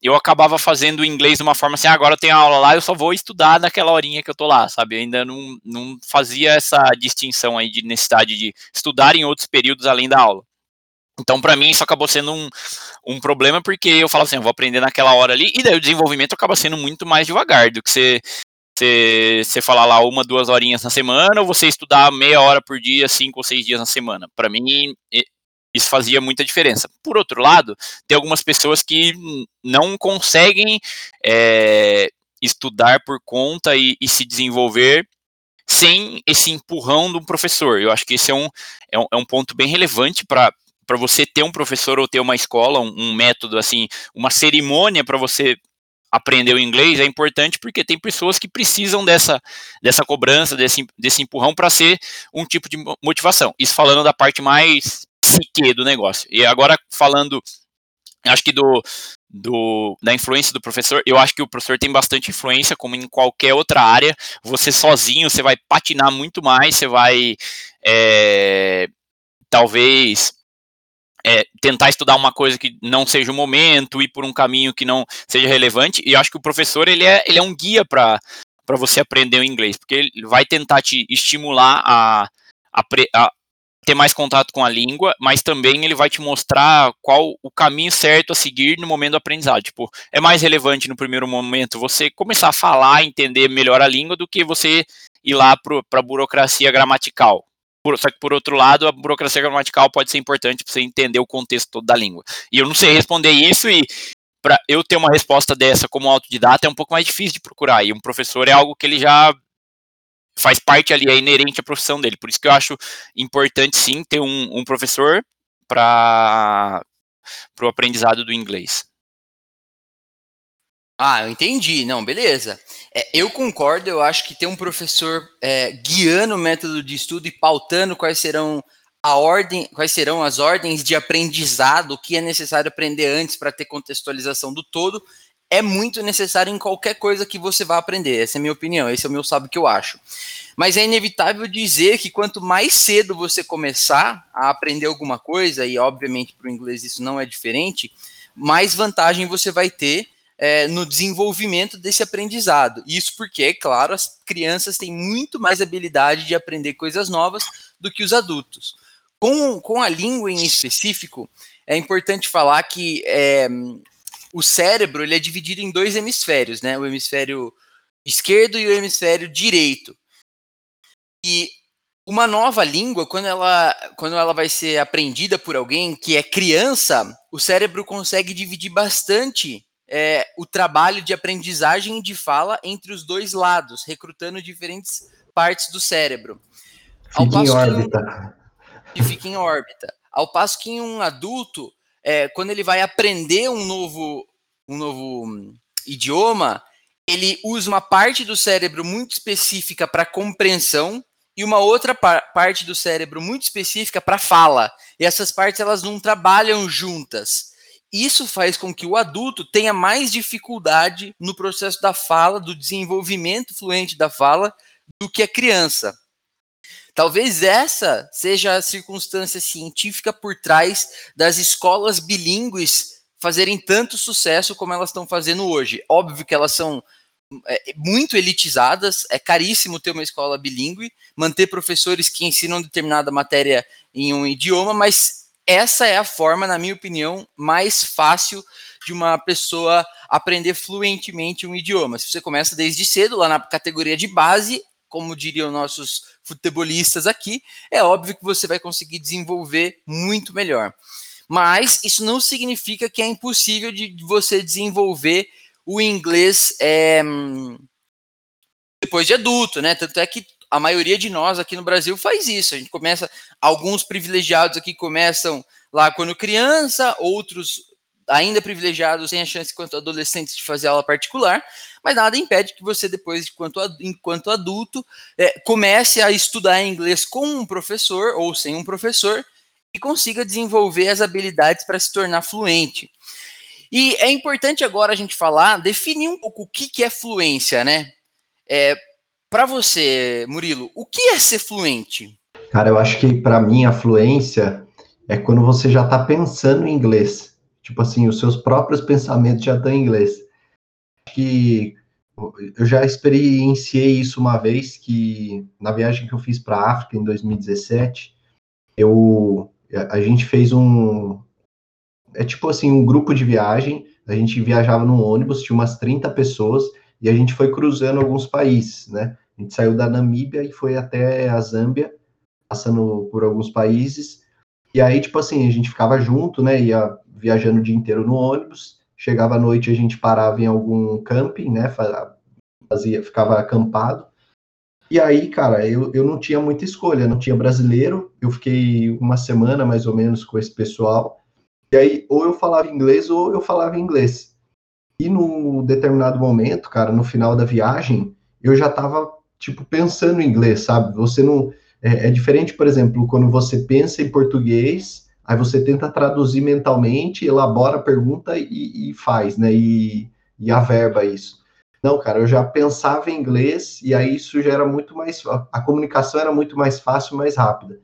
eu acabava fazendo inglês de uma forma assim, ah, agora tem aula lá, eu só vou estudar naquela horinha que eu tô lá, sabe? Eu ainda não, não fazia essa distinção aí de necessidade de estudar em outros períodos além da aula. Então, para mim, isso acabou sendo um, um problema, porque eu falo assim, eu vou aprender naquela hora ali, e daí o desenvolvimento acaba sendo muito mais devagar do que você, você, você falar lá uma, duas horinhas na semana, ou você estudar meia hora por dia, cinco ou seis dias na semana. Para mim, isso fazia muita diferença. Por outro lado, tem algumas pessoas que não conseguem é, estudar por conta e, e, se desenvolver sem esse empurrão do professor. Eu acho que esse é um, é um, é um ponto bem relevante para para você ter um professor ou ter uma escola, um, um método assim, uma cerimônia para você aprender o inglês é importante porque tem pessoas que precisam dessa, dessa cobrança, desse, desse empurrão para ser um tipo de motivação. Isso falando da parte mais psique do negócio. E agora falando, acho que do, do, da influência do professor, eu acho que o professor tem bastante influência, como em qualquer outra área. Você sozinho, você vai patinar muito mais, você vai é, talvez é, tentar estudar uma coisa que não seja o momento, ir por um caminho que não seja relevante. E eu acho que o professor ele é, ele é um guia para você aprender o inglês, porque ele vai tentar te estimular a, a, a ter mais contato com a língua, mas também ele vai te mostrar qual o caminho certo a seguir no momento do aprendizado. Tipo, é mais relevante no primeiro momento você começar a falar, entender melhor a língua, do que você ir lá para a burocracia gramatical. Por, só que, por outro lado, a burocracia gramatical pode ser importante para você entender o contexto todo da língua. E eu não sei responder isso, e para eu ter uma resposta dessa como autodidata é um pouco mais difícil de procurar. E um professor é algo que ele já faz parte ali, é inerente à profissão dele. Por isso que eu acho importante sim ter um, um professor para o aprendizado do inglês. Ah, eu entendi. Não, beleza. É, eu concordo, eu acho que ter um professor é, guiando o método de estudo e pautando quais serão a ordem, quais serão as ordens de aprendizado, o que é necessário aprender antes para ter contextualização do todo, é muito necessário em qualquer coisa que você vá aprender. Essa é a minha opinião, esse é o meu sabe que eu acho. Mas é inevitável dizer que quanto mais cedo você começar a aprender alguma coisa, e obviamente para o inglês isso não é diferente, mais vantagem você vai ter é, no desenvolvimento desse aprendizado. Isso porque, é claro, as crianças têm muito mais habilidade de aprender coisas novas do que os adultos. Com, com a língua em específico, é importante falar que é, o cérebro ele é dividido em dois hemisférios, né? O hemisfério esquerdo e o hemisfério direito. E uma nova língua, quando ela, quando ela vai ser aprendida por alguém que é criança, o cérebro consegue dividir bastante é, o trabalho de aprendizagem e de fala entre os dois lados, recrutando diferentes partes do cérebro. Fica em órbita. Que, fica em órbita. Ao passo que em um adulto, é, quando ele vai aprender um novo, um novo hum, idioma, ele usa uma parte do cérebro muito específica para compreensão e uma outra par parte do cérebro muito específica para fala. E essas partes elas não trabalham juntas. Isso faz com que o adulto tenha mais dificuldade no processo da fala, do desenvolvimento fluente da fala, do que a criança. Talvez essa seja a circunstância científica por trás das escolas bilíngues fazerem tanto sucesso como elas estão fazendo hoje. Óbvio que elas são é, muito elitizadas, é caríssimo ter uma escola bilíngue, manter professores que ensinam determinada matéria em um idioma, mas essa é a forma, na minha opinião, mais fácil de uma pessoa aprender fluentemente um idioma. Se você começa desde cedo, lá na categoria de base, como diriam nossos futebolistas aqui, é óbvio que você vai conseguir desenvolver muito melhor. Mas isso não significa que é impossível de você desenvolver o inglês é, depois de adulto, né? Tanto é que a maioria de nós aqui no Brasil faz isso. A gente começa, alguns privilegiados aqui começam lá quando criança, outros ainda privilegiados têm a chance enquanto adolescentes de fazer aula particular, mas nada impede que você depois, enquanto, enquanto adulto, é, comece a estudar inglês com um professor ou sem um professor e consiga desenvolver as habilidades para se tornar fluente. E é importante agora a gente falar, definir um pouco o que, que é fluência, né? É, para você, Murilo, o que é ser fluente? Cara, eu acho que para mim a fluência é quando você já está pensando em inglês. Tipo assim, os seus próprios pensamentos já estão em inglês. Que eu já experienciei isso uma vez que na viagem que eu fiz para África em 2017, eu a gente fez um é tipo assim, um grupo de viagem, a gente viajava num ônibus, tinha umas 30 pessoas, e a gente foi cruzando alguns países, né? A gente saiu da Namíbia e foi até a Zâmbia, passando por alguns países, e aí, tipo assim, a gente ficava junto, né? Ia viajando o dia inteiro no ônibus, chegava à noite, a gente parava em algum camping, né? Fazia, ficava acampado, e aí, cara, eu, eu não tinha muita escolha, não tinha brasileiro, eu fiquei uma semana mais ou menos com esse pessoal, e aí, ou eu falava inglês ou eu falava inglês. E num determinado momento, cara, no final da viagem, eu já tava, tipo, pensando em inglês, sabe? Você não. É, é diferente, por exemplo, quando você pensa em português, aí você tenta traduzir mentalmente, elabora a pergunta e, e faz, né? E, e averba isso. Não, cara, eu já pensava em inglês e aí isso já era muito mais. A, comunicação era muito mais fácil, mais rápida.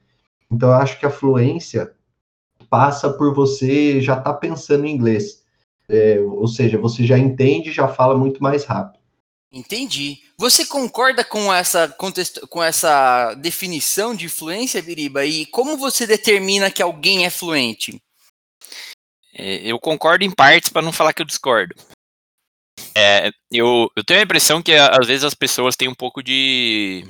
Então, eu acho que a fluência passa por você já estar tá pensando em inglês. É, ou seja, você já entende e já fala muito mais rápido. Entendi. Você concorda com essa, com essa definição de fluência, Biriba? E como você determina que alguém é fluente? É, eu concordo em partes, para não falar que eu discordo. É, eu, eu tenho a impressão que às vezes as pessoas têm um pouco de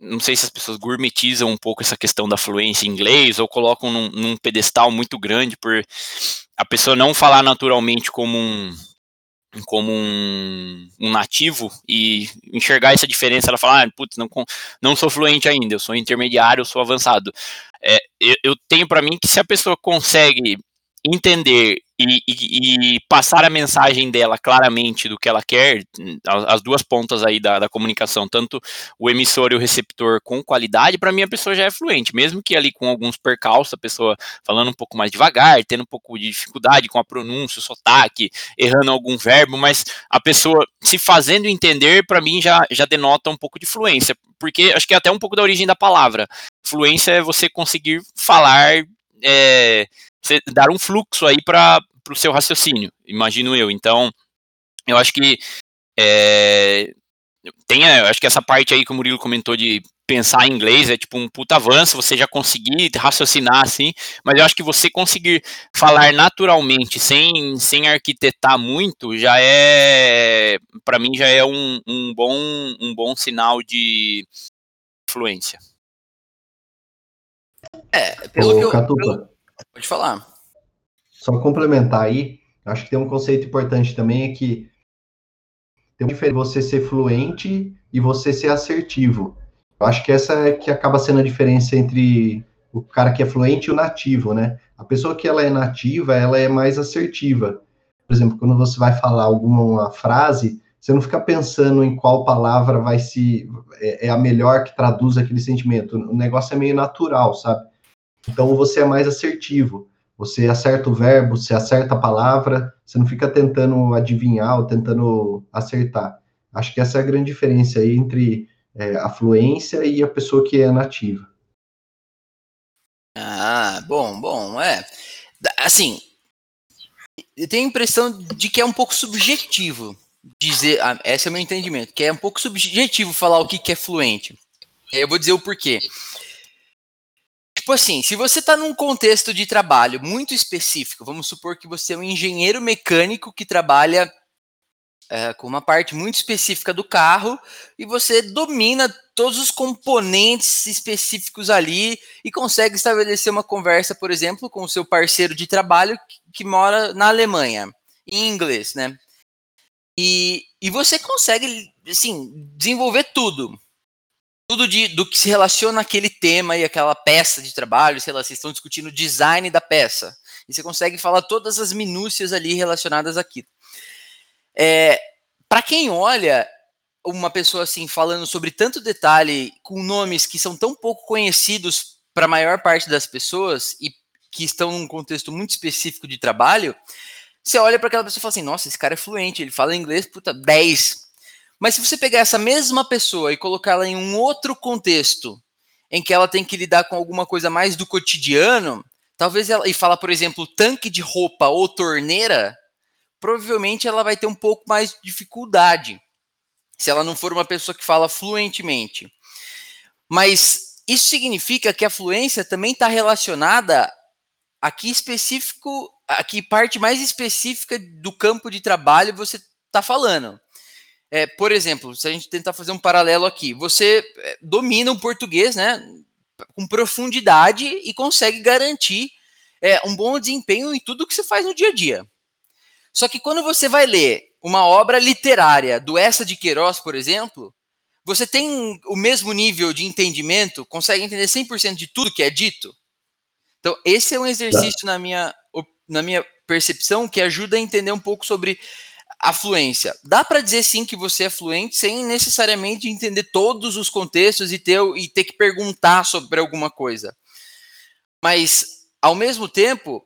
não sei se as pessoas gourmetizam um pouco essa questão da fluência em inglês ou colocam num, num, pedestal muito grande por a pessoa não falar naturalmente como um como um, um nativo e enxergar essa diferença, ela fala, ah, putz, não, não sou fluente ainda, eu sou intermediário, eu sou avançado. É, eu, eu tenho para mim que se a pessoa consegue entender e, e, e, passar a mensagem dela claramente do que ela quer, as, duas pontas aí da, da, comunicação, tanto o emissor e o receptor com qualidade, para mim a pessoa já é fluente, mesmo que ali com alguns percalços, a pessoa falando um pouco mais devagar, tendo um pouco de dificuldade com a pronúncia, o sotaque, errando algum verbo, mas a pessoa se fazendo entender, para mim já, já denota um pouco de fluência, porque acho que é até um pouco da origem da palavra. Fluência é você conseguir falar é, dar um fluxo aí para o seu raciocínio, imagino eu. Então, eu acho que é, tem, eu acho que essa parte aí que o Murilo comentou de pensar em inglês é tipo um puta avanço, você já conseguir raciocinar assim, mas eu acho que você conseguir falar naturalmente, sem, sem arquitetar muito, já é, para mim já é um, um, bom, um bom sinal de fluência. É, pelo Ô, que eu, pelo... Pode falar. Só complementar aí, acho que tem um conceito importante também, é que tem uma diferença você ser fluente e você ser assertivo. Eu acho que essa é que acaba sendo a diferença entre o cara que é fluente e o nativo, né? A pessoa que ela é nativa, ela é mais assertiva. Por exemplo, quando você vai falar alguma frase, você não fica pensando em qual palavra vai se é, é a melhor que traduz aquele sentimento. O negócio é meio natural, sabe? Então você é mais assertivo. Você acerta o verbo, você acerta a palavra, você não fica tentando adivinhar ou tentando acertar. Acho que essa é a grande diferença aí entre é, a fluência e a pessoa que é nativa. Ah, bom, bom, é. Assim, eu tenho a impressão de que é um pouco subjetivo dizer, ah, esse é o meu entendimento, que é um pouco subjetivo falar o que, que é fluente. Eu vou dizer o porquê. Tipo assim, se você está num contexto de trabalho muito específico, vamos supor que você é um engenheiro mecânico que trabalha é, com uma parte muito específica do carro e você domina todos os componentes específicos ali e consegue estabelecer uma conversa, por exemplo, com o seu parceiro de trabalho que, que mora na Alemanha, em inglês, né? E, e você consegue, assim, desenvolver tudo. Tudo de, do que se relaciona àquele tema e aquela peça de trabalho, sei lá, vocês estão discutindo o design da peça. E você consegue falar todas as minúcias ali relacionadas aqui. É, para quem olha uma pessoa assim falando sobre tanto detalhe com nomes que são tão pouco conhecidos para a maior parte das pessoas e que estão num contexto muito específico de trabalho, você olha para aquela pessoa e fala assim: nossa, esse cara é fluente, ele fala inglês, puta, 10. Mas se você pegar essa mesma pessoa e colocá-la em um outro contexto, em que ela tem que lidar com alguma coisa mais do cotidiano, talvez ela, e fala, por exemplo, tanque de roupa ou torneira, provavelmente ela vai ter um pouco mais de dificuldade, se ela não for uma pessoa que fala fluentemente. Mas isso significa que a fluência também está relacionada aqui específico, aqui parte mais específica do campo de trabalho você está falando. É, por exemplo, se a gente tentar fazer um paralelo aqui, você é, domina o português, né, com profundidade e consegue garantir é, um bom desempenho em tudo que você faz no dia a dia. Só que quando você vai ler uma obra literária do Essa de Queiroz, por exemplo, você tem o mesmo nível de entendimento, consegue entender 100% de tudo que é dito? Então, esse é um exercício na minha, na minha percepção que ajuda a entender um pouco sobre a fluência. Dá para dizer sim que você é fluente sem necessariamente entender todos os contextos e ter, e ter que perguntar sobre alguma coisa. Mas, ao mesmo tempo,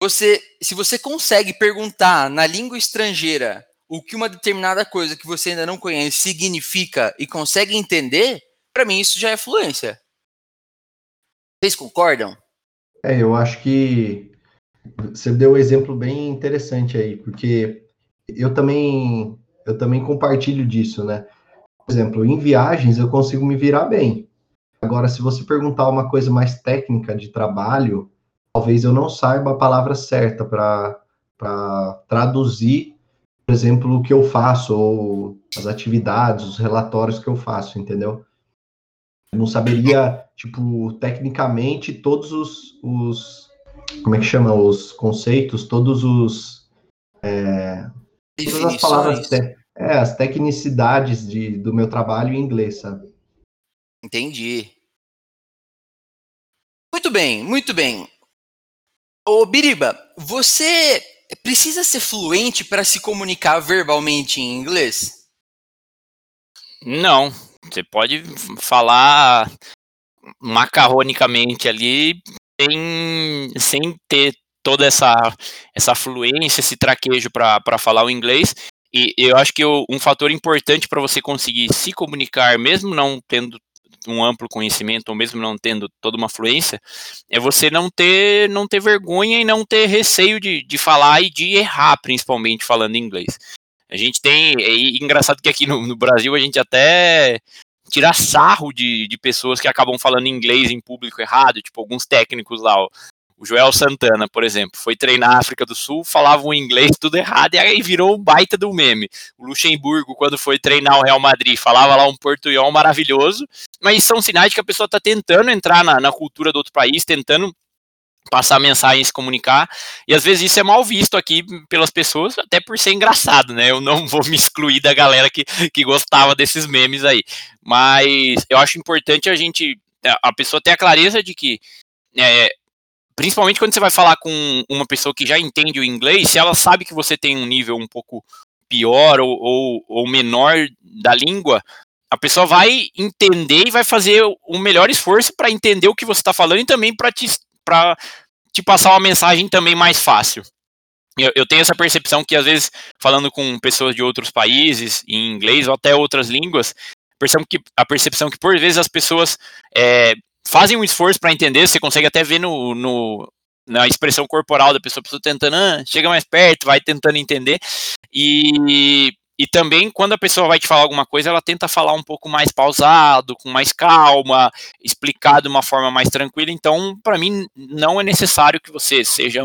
você, se você consegue perguntar na língua estrangeira o que uma determinada coisa que você ainda não conhece significa e consegue entender, para mim isso já é fluência. Vocês concordam? É, eu acho que você deu um exemplo bem interessante aí, porque eu também eu também compartilho disso, né? Por exemplo, em viagens eu consigo me virar bem. Agora, se você perguntar uma coisa mais técnica de trabalho, talvez eu não saiba a palavra certa para traduzir, por exemplo, o que eu faço, ou as atividades, os relatórios que eu faço, entendeu? Eu não saberia, tipo, tecnicamente, todos os, os como é que chama, os conceitos, todos os, é, todas as palavras, é, as tecnicidades de, do meu trabalho em inglês, sabe? Entendi. Muito bem, muito bem. Ô, Biriba, você precisa ser fluente para se comunicar verbalmente em inglês? Não. Você pode falar macarronicamente ali sem, sem ter toda essa, essa fluência, esse traquejo para falar o inglês. E eu acho que um fator importante para você conseguir se comunicar, mesmo não tendo um amplo conhecimento, ou mesmo não tendo toda uma fluência, é você não ter, não ter vergonha e não ter receio de, de falar e de errar, principalmente falando inglês. A gente tem, é engraçado que aqui no, no Brasil a gente até tira sarro de, de pessoas que acabam falando inglês em público errado, tipo alguns técnicos lá, ó, o Joel Santana, por exemplo, foi treinar na África do Sul, falava o inglês tudo errado e aí virou um baita do meme. O Luxemburgo, quando foi treinar o Real Madrid, falava lá um portunhol maravilhoso, mas são sinais de que a pessoa está tentando entrar na, na cultura do outro país, tentando passar mensagem, se comunicar, e às vezes isso é mal visto aqui pelas pessoas, até por ser engraçado, né? Eu não vou me excluir da galera que, que gostava desses memes aí, mas eu acho importante a gente, a pessoa ter a clareza de que é, principalmente quando você vai falar com uma pessoa que já entende o inglês, se ela sabe que você tem um nível um pouco pior ou, ou, ou menor da língua, a pessoa vai entender e vai fazer o melhor esforço para entender o que você está falando e também para te, te passar uma mensagem também mais fácil. Eu, eu, tenho essa percepção que, às vezes, falando com pessoas de outros países, em inglês ou até outras línguas, percebo que, a percepção que, por vezes, as pessoas é, fazem um esforço para entender, você consegue até ver no, no, na expressão corporal da pessoa, a pessoa tentando, ah, chega mais perto, vai tentando entender, e, e também quando a pessoa vai te falar alguma coisa, ela tenta falar um pouco mais pausado, com mais calma, explicar de uma forma mais tranquila, então, para mim, não é necessário que você seja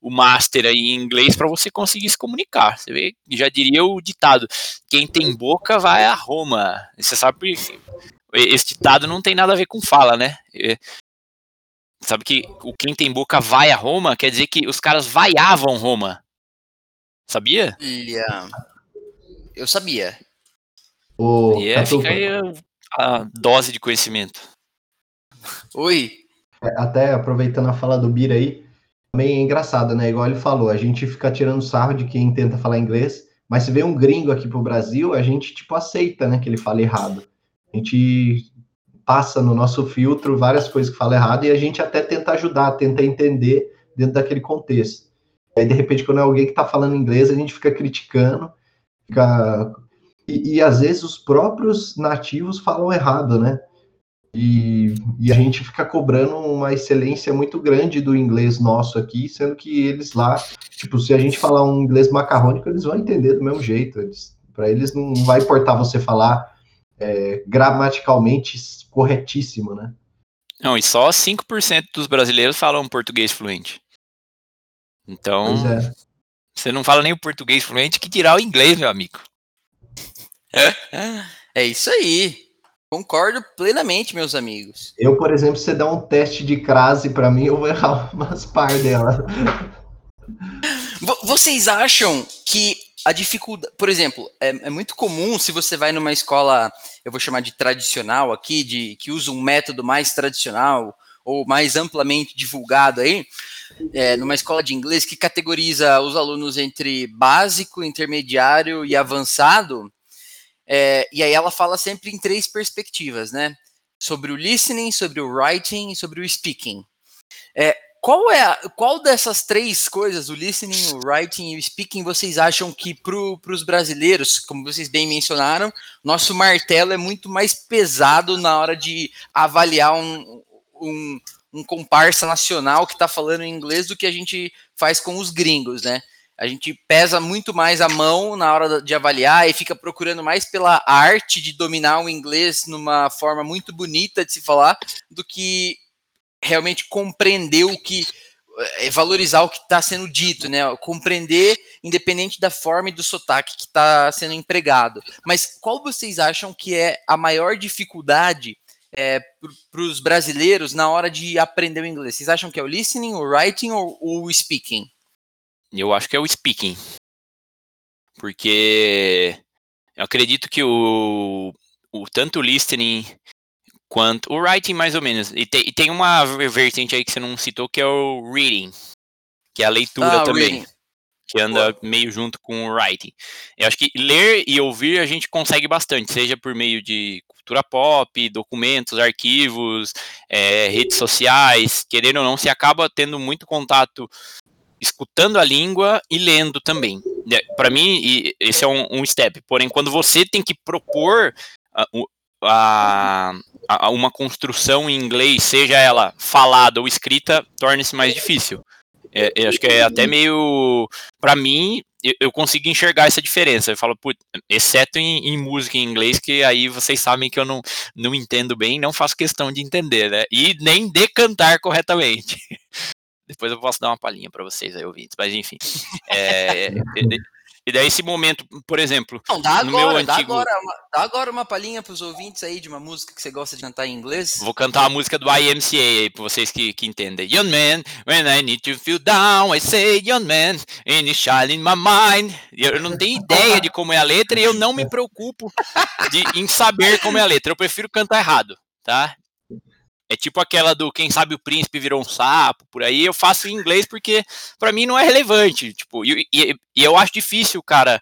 o master aí em inglês para você conseguir se comunicar. Você vê, já diria o ditado: quem tem boca vai a Roma. Você sabe esse ditado não tem nada a ver com fala, né? Sabe que o quem tem boca vai a Roma quer dizer que os caras vaiavam Roma. Sabia? Yeah. Eu sabia. O e é, fica aí a dose de conhecimento. Oi. É, até aproveitando a fala do Bira aí, também é engraçado, né? Igual ele falou, a gente fica tirando sarro de quem tenta falar inglês, mas se vê um gringo aqui pro Brasil, a gente, tipo, aceita, né, que ele fala errado. A gente passa no nosso filtro várias coisas que fala errado e a gente até tenta ajudar, tenta entender dentro daquele contexto. Aí, de repente, quando é alguém que está falando inglês, a gente fica criticando, fica... E, e, às vezes os próprios nativos falam errado, né? E, e, a gente fica cobrando uma excelência muito grande do inglês nosso aqui, sendo que eles lá, tipo, se a gente falar um inglês macarrônico, eles vão entender do mesmo jeito. Para eles não vai importar você falar é, gramaticalmente corretíssimo, né? Não, e só 5% dos brasileiros falam português fluente. Então, é. você não fala nem o português fluente, que tirar o inglês, meu amigo. É isso aí. Concordo plenamente, meus amigos. Eu, por exemplo, se você dá um teste de crase para mim, eu vou errar umas par dela. Vocês acham que a dificuldade, por exemplo, é, é, muito comum se você vai numa escola, eu vou chamar de tradicional aqui, de que usa um método mais tradicional ou mais amplamente divulgado aí, é, numa escola de inglês que categoriza os alunos entre básico, intermediário e avançado, é, e aí ela fala sempre em três perspectivas, né? Sobre o listening, sobre o writing e sobre o speaking. É, qual é a, qual dessas três coisas, o listening, o writing e o speaking, vocês acham que para os brasileiros, como vocês bem mencionaram, nosso martelo é muito mais pesado na hora de avaliar um, um, um comparsa nacional que está falando em inglês do que a gente faz com os gringos, né? A gente pesa muito mais a mão na hora de avaliar e fica procurando mais pela arte de dominar o inglês numa forma muito bonita de se falar do que realmente compreender o que é, valorizar o que está sendo dito, né? Compreender, independente da forma e do sotaque que está sendo empregado. Mas qual vocês acham que é a maior dificuldade é, para os brasileiros na hora de aprender o inglês? Vocês acham que é o listening, o writing ou, ou o speaking? Eu acho que é o speaking. Porque eu acredito que o, o tanto o listening quanto. O writing, mais ou menos. E, te, e, tem uma vertente aí que você não citou, que é o reading, que é a leitura ah, também. Reading. Que anda Pô. meio junto com o writing. Eu acho que ler e ouvir a gente consegue bastante, seja por meio de cultura pop, documentos, arquivos, é, redes sociais, querendo ou não, se acaba tendo muito contato escutando a língua e lendo também. É, Para mim, esse é um, um, step. Porém, quando você tem que propor a, a, uma construção em inglês, seja ela falada ou escrita, torne-se mais difícil. É, eu acho que é até meio. para mim, eu, eu consigo enxergar essa diferença. Eu falo, putz, exceto em, em, música em inglês, que aí vocês sabem que eu não, não entendo bem, não faço questão de entender, né? E nem de cantar corretamente. Depois eu posso dar uma palhinha para vocês aí, ouvintes, mas enfim. É, E daí esse momento, por exemplo, Não, dá agora, antigo... dá agora, uma, dá agora uma palhinha para os ouvintes aí de uma música que você gosta de cantar em inglês. Vou cantar a música do IMCA aí para vocês que, que entendem. Young man, when I need to feel down, I say young man, and it's shining my mind. Eu não tenho ideia de como é a letra e eu não me preocupo de, em saber como é a letra. Eu prefiro cantar errado, tá? É tipo aquela do quem sabe o príncipe virou um sapo, por aí. Eu faço em inglês porque para mim não é relevante. Tipo, e, e, e, eu acho difícil, cara,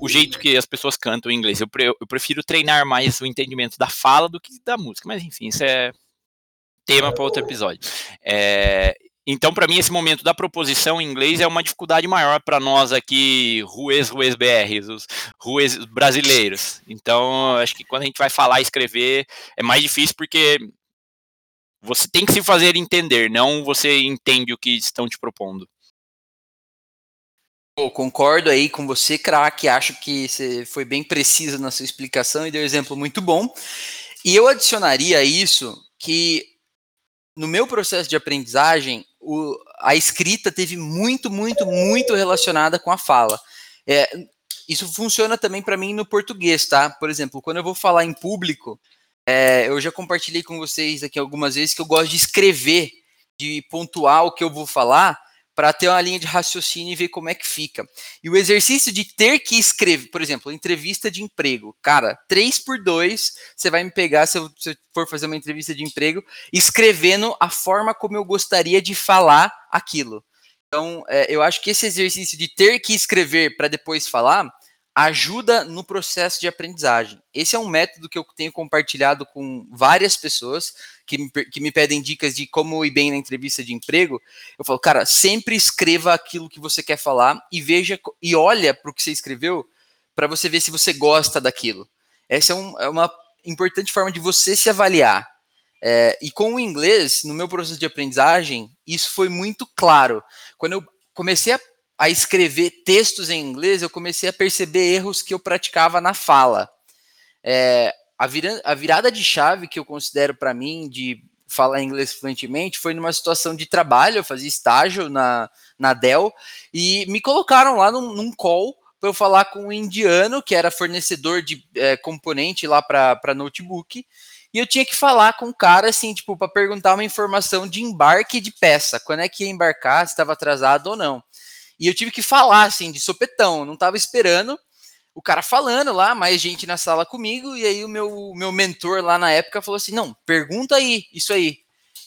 o jeito que as pessoas cantam em inglês. Eu, eu prefiro treinar mais o entendimento da fala do que da música. Mas enfim, isso é tema para outro episódio. É, então, para mim, esse momento da proposição em inglês é uma dificuldade maior para nós aqui, ruês, ruês BRs, os ruês brasileiros. Então, acho que quando a gente vai falar e escrever, é mais difícil porque você tem que se fazer entender, não você entende o que estão te propondo. Pô, concordo aí com você, craque. Acho que você foi bem preciso na sua explicação e deu um exemplo muito bom. E eu adicionaria a isso que no meu processo de aprendizagem, o, a escrita teve muito, muito, muito relacionada com a fala. É, isso funciona também para mim no português, tá? Por exemplo, quando eu vou falar em público, é, eu já compartilhei com vocês aqui algumas vezes que eu gosto de escrever, de pontuar o que eu vou falar, para ter uma linha de raciocínio e ver como é que fica. E o exercício de ter que escrever, por exemplo, entrevista de emprego. Cara, três por dois, você vai me pegar, se eu, for fazer uma entrevista de emprego, escrevendo a forma como eu gostaria de falar aquilo. Então, é, eu acho que esse exercício de ter que escrever para depois falar ajuda no processo de aprendizagem. Esse é um método que eu tenho compartilhado com várias pessoas que me, que me pedem dicas de como ir bem na entrevista de emprego. Eu falo, cara, sempre escreva aquilo que você quer falar e veja e olha para o que você escreveu para você ver se você gosta daquilo. Essa é, um, é uma importante forma de você se avaliar. É, e com o inglês, no meu processo de aprendizagem, isso foi muito claro. Quando eu comecei a a escrever textos em inglês, eu comecei a perceber erros que eu praticava na fala. É, a, vira, a virada de chave que eu considero para mim de falar inglês fluentemente foi numa situação de trabalho, eu fazia estágio na, na Dell, e me colocaram lá num, num call para eu falar com um indiano, que era fornecedor de é, componente lá para notebook, e eu tinha que falar com o cara, assim, tipo, para perguntar uma informação de embarque de peça, quando é que ia embarcar, se estava atrasado ou não. E eu tive que falar, assim, de sopetão, não estava esperando o cara falando lá, mais gente na sala comigo, e aí o meu, meu mentor lá na época falou assim: não, pergunta aí, isso aí.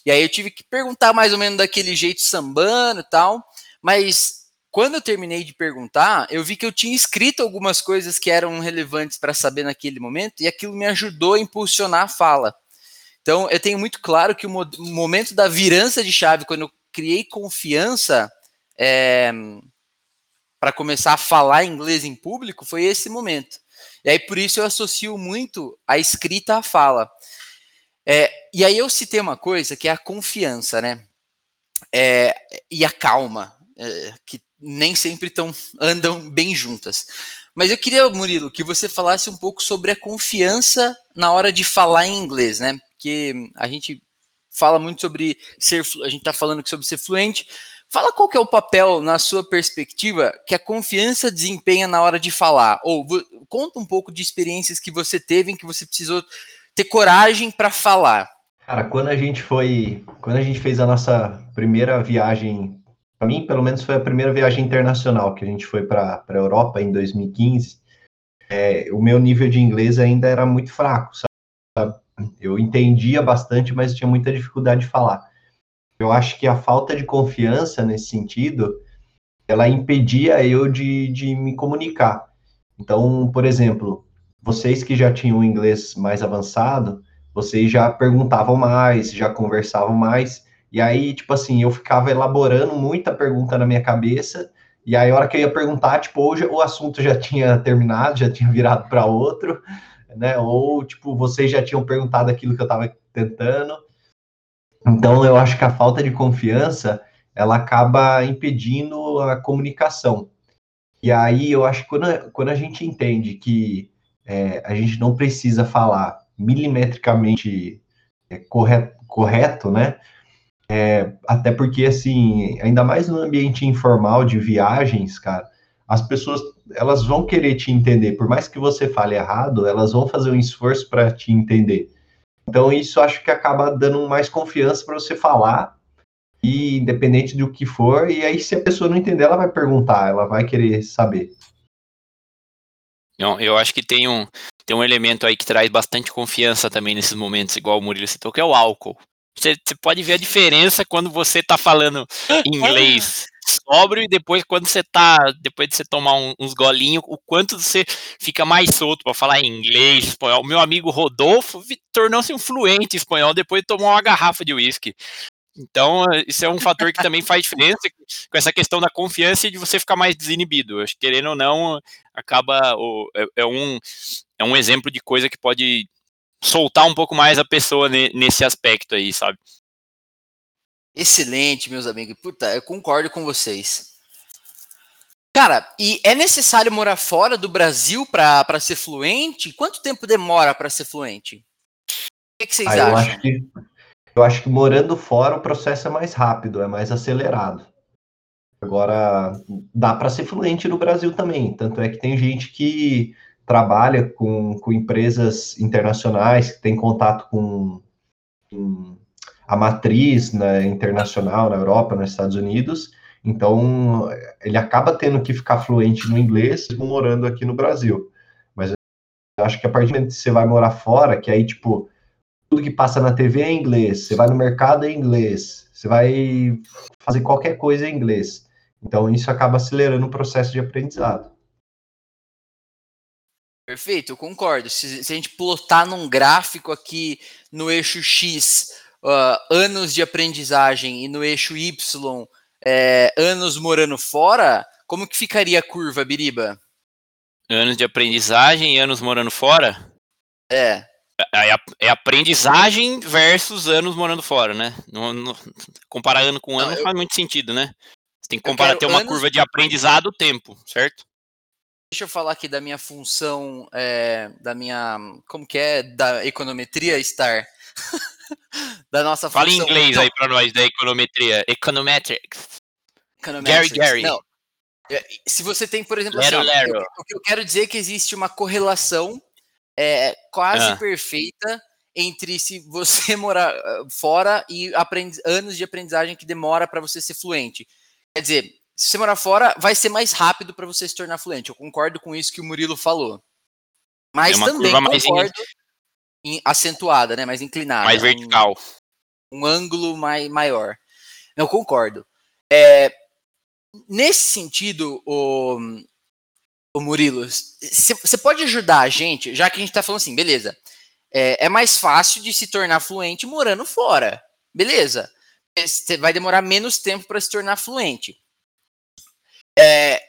E aí eu tive que perguntar mais ou menos daquele jeito sambando e tal, mas quando eu terminei de perguntar, eu vi que eu tinha escrito algumas coisas que eram relevantes para saber naquele momento, e aquilo me ajudou a impulsionar a fala. Então, eu tenho muito claro que o momento da virança de chave, quando eu criei confiança, é, para começar a falar inglês em público foi esse momento. E aí por isso eu associo muito a escrita à fala. É, e aí eu citei uma coisa que é a confiança, né? É, e a calma, é, que nem sempre tão, andam bem juntas. Mas eu queria, Murilo, que você falasse um pouco sobre a confiança na hora de falar em inglês, né? Porque a gente fala muito sobre ser, a gente está falando sobre ser fluente, Fala qual que é o papel, na sua perspectiva, que a confiança desempenha na hora de falar. Ou conta um pouco de experiências que você teve em que você precisou ter coragem para falar. Cara, quando a gente foi, quando a gente fez a nossa primeira viagem, para mim, pelo menos foi a primeira viagem internacional que a gente foi para a Europa em 2015. É, o meu nível de inglês ainda era muito fraco, sabe? Eu entendia bastante, mas tinha muita dificuldade de falar. Eu acho que a falta de confiança nesse sentido, ela impedia eu de, de me comunicar. Então, por exemplo, vocês que já tinham inglês mais avançado, vocês já perguntavam mais, já conversavam mais, e aí, tipo assim, eu ficava elaborando muita pergunta na minha cabeça, e aí a hora que eu ia perguntar, tipo, hoje o assunto já tinha terminado, já tinha virado para outro, né? Ou, tipo, vocês já tinham perguntado aquilo que eu estava tentando. Então, eu acho que a falta de confiança, ela acaba impedindo a comunicação. E aí, eu acho que quando, quando a gente entende que é, a gente não precisa falar milimetricamente é, correto, correto, né? É, até porque, assim, ainda mais no ambiente informal de viagens, cara, as pessoas elas vão querer te entender. Por mais que você fale errado, elas vão fazer um esforço para te entender. Então, isso acho que acaba dando mais confiança para você falar, e independente do que for, e aí, se a pessoa não entender, ela vai perguntar, ela vai querer saber. Não, eu acho que tem um, tem um elemento aí que traz bastante confiança também nesses momentos, igual o Murilo citou, que é o álcool. Você, você pode ver a diferença quando você está falando inglês sóbrio e depois quando você tá, depois de você tomar um, uns golinhos, o quanto você fica mais solto para falar inglês, espanhol. Meu amigo Rodolfo tornou-se um fluente espanhol depois de tomar uma garrafa de uísque. Então, isso é um fator que também faz diferença com essa questão da confiança e de você ficar mais desinibido. Acho que, querendo ou não, acaba. É, é, um, é um exemplo de coisa que pode soltar um pouco mais a pessoa nesse aspecto aí, sabe? Excelente, meus amigos. Puta, eu concordo com vocês. Cara, e é necessário morar fora do Brasil para ser fluente? Quanto tempo demora para ser fluente? O que, que vocês ah, acham? Eu acho que, eu acho que morando fora o processo é mais rápido, é mais acelerado. Agora, dá para ser fluente no Brasil também. Tanto é que tem gente que trabalha com, com empresas internacionais, que tem contato com, com a matriz né, internacional na Europa, nos Estados Unidos. Então, ele acaba tendo que ficar fluente no inglês, morando aqui no Brasil. Mas acho que a partir do momento que você vai morar fora, que aí, tipo, tudo que passa na TV é inglês, você vai no mercado é inglês, você vai fazer qualquer coisa em inglês. Então, isso acaba acelerando o processo de aprendizado. Perfeito, eu concordo. Se, se, a gente plotar num gráfico aqui no eixo X uh, anos de aprendizagem e no eixo Y é, anos morando fora, como que ficaria a curva, Biriba? Anos de aprendizagem e anos morando fora? É. É, é, é aprendizagem versus anos morando fora, né? No, comparar ano com ano não, eu, faz muito sentido, né? Você tem que comparar ter uma anos... curva de aprendizado tempo, certo? Deixa eu falar aqui da minha função, é, da minha. Como que é? Da econometria estar. da nossa Fala função. Fala em inglês aí para nós da econometria. Econometrics. Econometrics. Gary, Gary. Não. É, se você tem, por exemplo, lero, assim, lero. o que eu quero dizer é que existe uma correlação é, quase ah. perfeita entre se você morar ah, fora e anos de aprendizagem que demora para você ser fluente. Quer dizer, se você morar fora, vai ser mais rápido para você se tornar fluente. Eu concordo com isso que o Murilo falou. Mas é também concordo acentuada, né? Mais inclinada. Mais vertical. Um, um ângulo mais, maior. Eu concordo. É, nesse sentido, o, o Murilo, você pode ajudar a gente, já que a gente está falando assim, beleza. É, é mais fácil de se tornar fluente morando fora. Beleza. Você vai demorar menos tempo para se tornar fluente. É,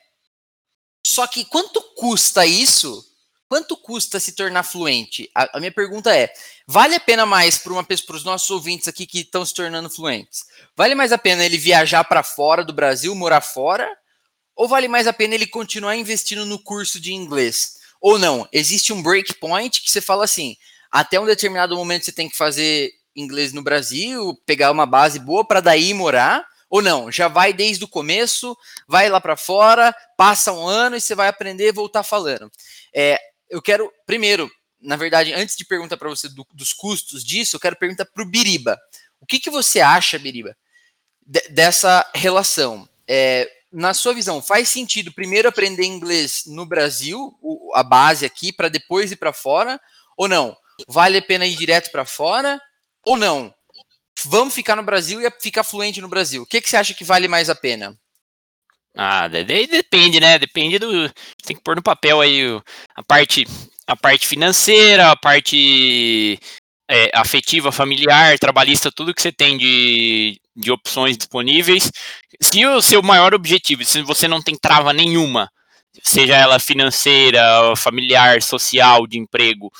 só que quanto custa isso? Quanto custa se tornar fluente? A, a minha pergunta é: vale a pena mais para uma para os nossos ouvintes aqui que estão se tornando fluentes? Vale mais a pena ele viajar para fora do Brasil, morar fora? Ou vale mais a pena ele continuar investindo no curso de inglês? Ou não? Existe um breakpoint que você fala assim: até um determinado momento você tem que fazer inglês no Brasil, pegar uma base boa para daí morar? Ou não? Já vai desde o começo, vai lá para fora, passa um ano e você vai aprender e voltar falando. É, eu quero, primeiro, na verdade, antes de perguntar para você do, dos custos disso, eu quero perguntar para o Biriba. O que, que você acha, Biriba, dessa relação? É, na sua visão, faz sentido primeiro aprender inglês no Brasil, o, a base aqui, para depois ir para fora? Ou não? Vale a pena ir direto para fora? Ou não? vamos ficar no Brasil e ficar fluente no Brasil. O que, que você acha que vale mais a pena? Ah, depende, né? Depende do. Tem que pôr no papel aí a parte, a parte financeira, a parte é, afetiva, familiar, trabalhista, tudo que você tem de, de opções disponíveis. Se o seu maior objetivo, se você não tem trava nenhuma, seja ela financeira, familiar, social, de emprego,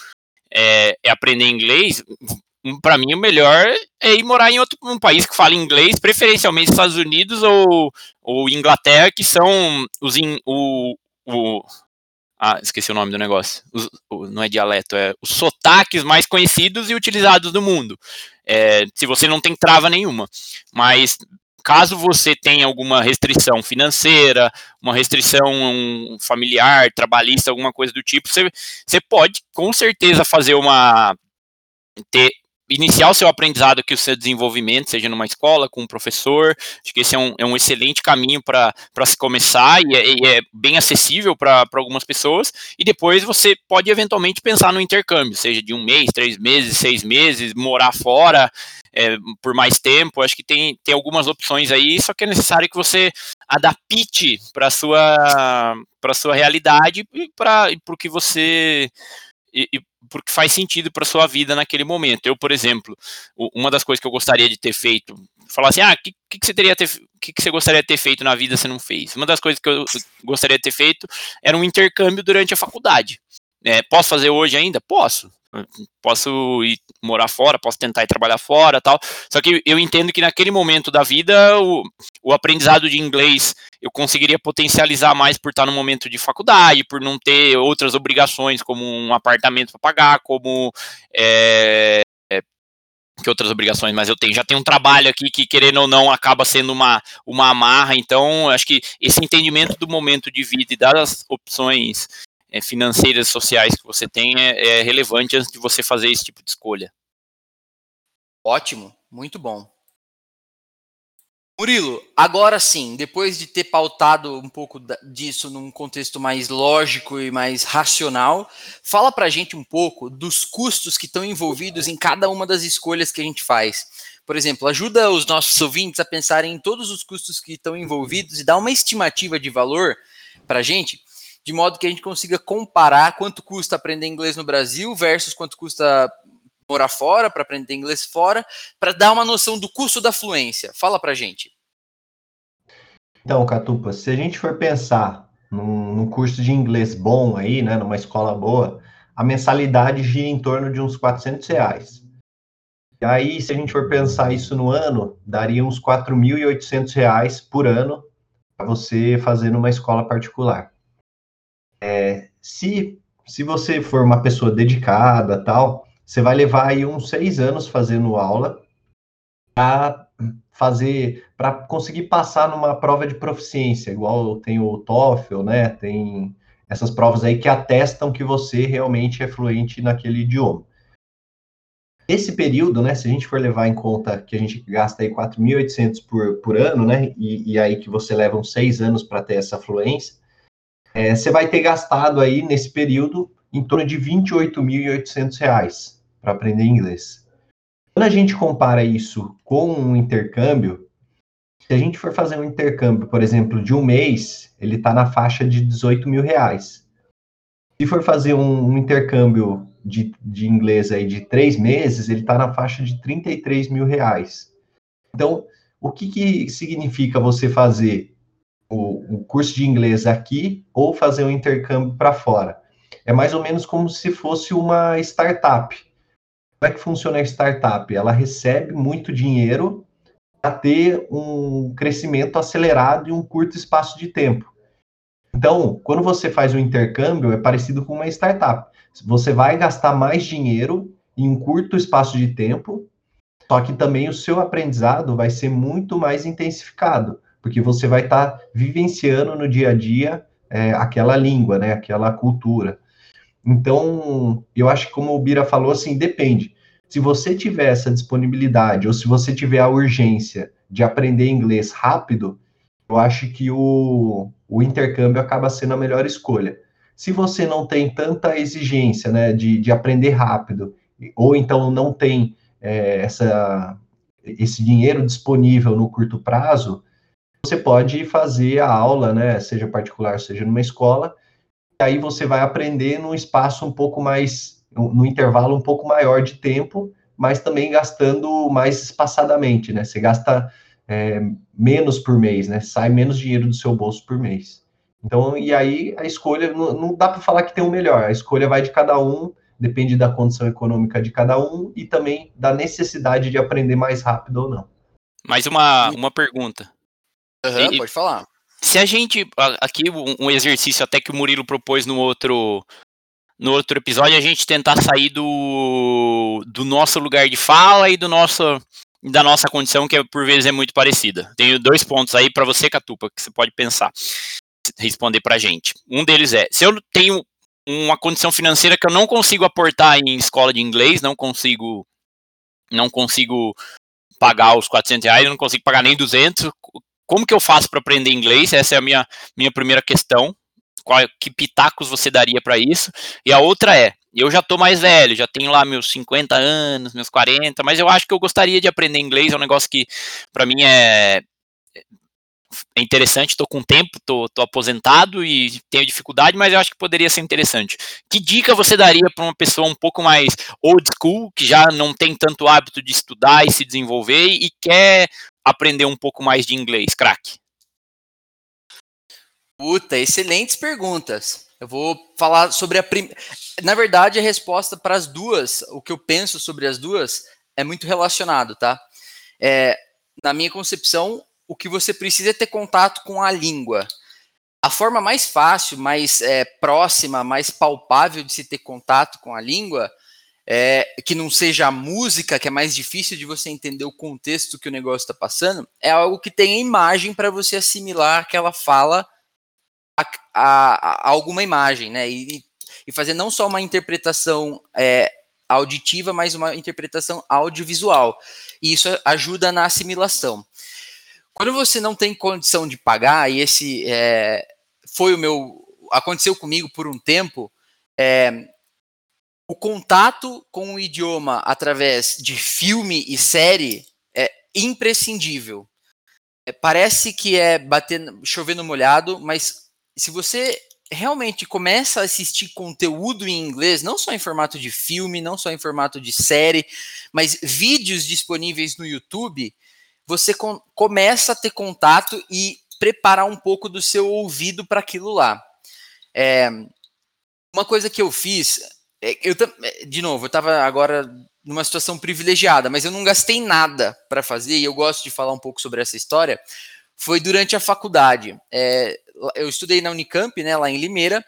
é, é aprender inglês, para mim o melhor é ir morar em outro um país que fala inglês, preferencialmente Estados Unidos ou, ou Inglaterra, que são os in, o, o ah, esqueci o nome do negócio. O, não é dialeto, é os sotaques mais conhecidos e utilizados do mundo. É, se você não tem trava nenhuma. Mas caso você tenha alguma restrição financeira, uma restrição familiar, trabalhista, alguma coisa do tipo, você, você pode com certeza fazer uma. ter iniciar o seu aprendizado aqui, o seu desenvolvimento, seja numa escola, com um professor. Acho que esse é um, é um excelente caminho para se começar e é, e é bem acessível para algumas pessoas. E depois você pode eventualmente pensar no intercâmbio, seja de um mês, três meses, seis meses, morar fora é, por mais tempo. Acho que tem, tem algumas opções aí, só que é necessário que você adapte para sua, sua realidade e para o que você. E, e porque faz sentido para sua vida naquele momento. Eu, por exemplo, uma das coisas que eu gostaria de ter feito, falar assim, ah, o que, que, que, você que, que você gostaria de ter feito na vida você não fez? Uma das coisas que eu gostaria de ter feito era um intercâmbio durante a faculdade. É, posso fazer hoje ainda? Posso posso ir morar fora, posso tentar ir trabalhar fora, tal. Só que eu entendo que naquele momento da vida o, o aprendizado de inglês eu conseguiria potencializar mais por estar no momento de faculdade, por não ter outras obrigações como um apartamento para pagar, como é, que outras obrigações, mas eu tenho, já tenho um trabalho aqui que, querendo ou não, acaba sendo uma, uma amarra, então acho que esse entendimento do momento de vida e das opções é, financeiras, sociais que você tem é, é relevante antes de você fazer esse tipo de escolha. Ótimo, muito bom. Murilo, agora sim, depois de ter pautado um pouco disso num contexto mais lógico e mais racional, fala pra gente um pouco dos custos que estão envolvidos em cada uma das escolhas que a gente faz. Por exemplo, ajuda os nossos ouvintes a pensarem em todos os custos que estão envolvidos e dá uma estimativa de valor pra gente, de modo que a gente consiga comparar quanto custa aprender inglês no Brasil versus quanto custa morar fora para aprender inglês fora, para dar uma noção do custo da fluência. Fala para gente. Então, Catupa, se a gente for pensar num, num, curso de inglês bom aí, né, numa escola boa, a mensalidade gira em torno de uns 400 reais. E aí, se a gente for pensar isso no ano, daria uns 4.800 reais por ano para você fazer numa escola particular. Se, se você for uma pessoa dedicada, tal, você vai levar aí uns seis anos fazendo aula para fazer, para conseguir passar numa prova de proficiência, igual tem o TOEFL, né? Tem essas provas aí que atestam que você realmente é fluente naquele idioma. Esse período, né, se a gente for levar em conta que a gente gasta aí 4.800 por, por ano, né, e, e aí que você leva uns seis anos para ter essa fluência, é, você vai ter gastado aí nesse período em torno de R$ 28.800 para aprender inglês. Quando a gente compara isso com um intercâmbio, se a gente for fazer um intercâmbio, por exemplo, de um mês, ele está na faixa de 18 mil reais. Se for fazer um, um intercâmbio de, de, inglês aí de três meses, ele está na faixa de 33 mil reais. Então, o que, que significa você fazer o, o curso de inglês aqui ou fazer um intercâmbio para fora. É mais ou menos como se fosse uma startup. Como é que funciona a startup? Ela recebe muito dinheiro para ter um crescimento acelerado em um curto espaço de tempo. Então, quando você faz um intercâmbio, é parecido com uma startup. Você vai gastar mais dinheiro em um curto espaço de tempo, só que também o seu aprendizado vai ser muito mais intensificado porque você vai estar tá vivenciando no dia a dia é, aquela língua, né, aquela cultura. Então, eu acho que como o Bira falou, assim, depende. Se você tiver essa disponibilidade ou se você tiver a urgência de aprender inglês rápido, eu acho que o, o intercâmbio acaba sendo a melhor escolha. Se você não tem tanta exigência, né, de, de aprender rápido, ou então não tem é, essa, esse dinheiro disponível no curto prazo, você pode fazer a aula, né, seja particular, seja numa escola, e aí você vai aprender num espaço um pouco mais, no intervalo um pouco maior de tempo, mas também gastando mais espaçadamente, né? Você gasta é, menos por mês, né? Sai menos dinheiro do seu bolso por mês. Então, e aí a escolha, não, não dá para falar que tem o melhor, a escolha vai de cada um, depende da condição econômica de cada um e também da necessidade de aprender mais rápido ou não. Mais uma, uma pergunta. Uhum, e, pode falar. Se a gente. Aqui, um exercício até que o Murilo propôs no outro, no outro episódio, a gente tentar sair do, do nosso lugar de fala e do nosso da nossa condição, que por vezes é muito parecida. Tenho dois pontos aí para você, Catupa, que você pode pensar, responder para a gente. Um deles é: se eu tenho uma condição financeira que eu não consigo aportar em escola de inglês, não consigo, não consigo pagar os 400 reais, eu não consigo pagar nem 200. Como que eu faço para aprender inglês? Essa é a minha, minha primeira questão. Qual, que pitacos você daria para isso? E a outra é, eu já tô mais velho, já tenho lá meus 50 anos, meus 40, mas eu acho que eu gostaria de aprender inglês, é um negócio que para mim é, é interessante, tô com tempo, tô aposentado e tenho dificuldade, mas eu acho que poderia ser interessante. Que dica você daria para uma pessoa um pouco mais old school, que já não tem tanto hábito de estudar e se desenvolver e quer aprender um pouco mais de inglês, craque? Puta, excelentes perguntas. Eu vou falar sobre a primeira. Na verdade, a resposta para as duas, o que eu penso sobre as duas, é muito relacionado, tá? É, na minha concepção, o que você precisa é ter contato com a língua. A forma mais fácil, mais é, próxima, mais palpável de se ter contato com a língua, é, que não seja a música, que é mais difícil de você entender o contexto que o negócio está passando, é algo que tem imagem para você assimilar aquela fala a, a, a alguma imagem, né? E, e, fazer não só uma interpretação é, auditiva, mas uma interpretação audiovisual. E isso ajuda na assimilação. Quando você não tem condição de pagar, e esse é, foi o meu. aconteceu comigo por um tempo, é, o contato com o idioma através de filme e série é imprescindível. É, parece que é bater, chover no molhado, mas se você realmente começa a assistir conteúdo em inglês, não só em formato de filme, não só em formato de série, mas vídeos disponíveis no YouTube, você com, começa a ter contato e preparar um pouco do seu ouvido para aquilo lá. É, uma coisa que eu fiz, eu de novo, eu estava agora numa situação privilegiada, mas eu não gastei nada para fazer e eu gosto de falar um pouco sobre essa história. Foi durante a faculdade. É, eu estudei na Unicamp, né, lá em Limeira,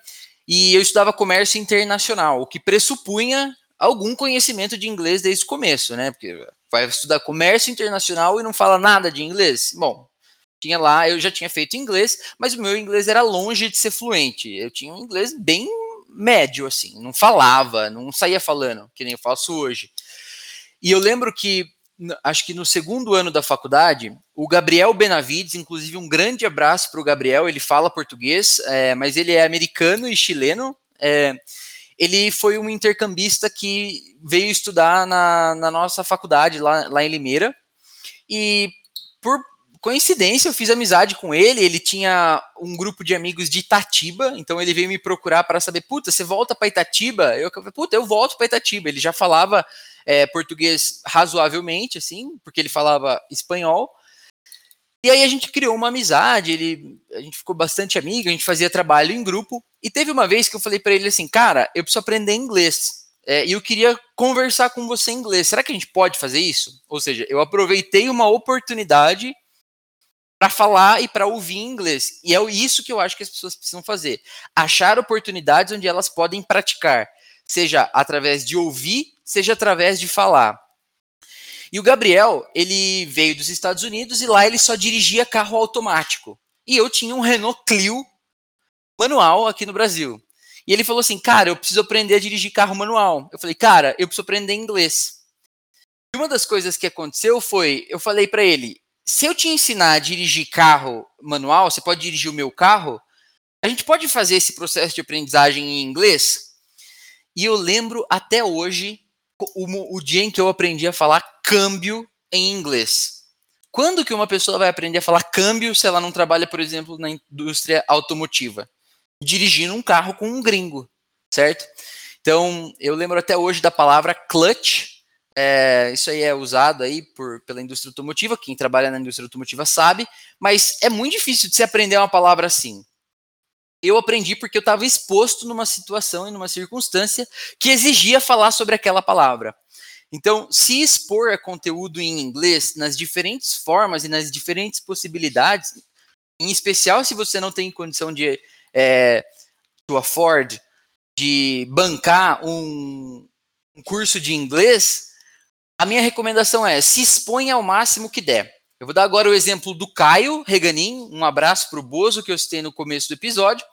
e eu estudava comércio internacional, o que pressupunha algum conhecimento de inglês desde o começo, né? Porque vai estudar comércio internacional e não fala nada de inglês. Bom, tinha lá, eu já tinha feito inglês, mas o meu inglês era longe de ser fluente. Eu tinha um inglês bem médio, assim, não falava, não saía falando, que nem eu faço hoje. E eu lembro que acho que no segundo ano da faculdade, o Gabriel Benavides, inclusive um grande abraço para o Gabriel, ele fala português, é, mas ele é americano e chileno. É, ele foi um intercambista que veio estudar na, na nossa faculdade lá, lá em Limeira. E por coincidência, eu fiz amizade com ele. Ele tinha um grupo de amigos de Itatiba, então ele veio me procurar para saber: puta, você volta para Itatiba? Eu falei: puta, eu volto para Itatiba. Ele já falava é, português razoavelmente, assim, porque ele falava espanhol. E aí a gente criou uma amizade, ele, a gente ficou bastante amigo, a gente fazia trabalho em grupo. E teve uma vez que eu falei para ele assim, cara, eu preciso aprender inglês. É, e eu queria conversar com você em inglês. Será que a gente pode fazer isso? Ou seja, eu aproveitei uma oportunidade para falar e para ouvir inglês. E é isso que eu acho que as pessoas precisam fazer. Achar oportunidades onde elas podem praticar, seja através de ouvir seja através de falar. E o Gabriel, ele veio dos Estados Unidos e lá ele só dirigia carro automático. E eu tinha um Renault Clio manual aqui no Brasil. E ele falou assim: Cara, eu preciso aprender a dirigir carro manual. Eu falei: Cara, eu preciso aprender inglês. E uma das coisas que aconteceu foi: eu falei para ele, se eu te ensinar a dirigir carro manual, você pode dirigir o meu carro, a gente pode fazer esse processo de aprendizagem em inglês? E eu lembro até hoje o, o dia em que eu aprendi a falar câmbio em inglês. Quando que uma pessoa vai aprender a falar câmbio se ela não trabalha, por exemplo, na indústria automotiva? Dirigindo um carro com um gringo, certo? Então, eu lembro até hoje da palavra clutch. É, isso aí é usado aí por, pela indústria automotiva, quem trabalha na indústria automotiva sabe, mas é muito difícil de se aprender uma palavra assim. eu aprendi porque eu estava exposto numa situação e numa circunstância que exigia falar sobre aquela palavra. Então, se expor a conteúdo em inglês nas diferentes formas e nas diferentes possibilidades, em especial se você não tem condição de é, to afford, de bancar um, um curso de inglês, a minha recomendação é se exponha ao máximo que der. Eu vou dar agora o exemplo do Caio Reganin, um abraço para o Bozo que eu citei no começo do episódio.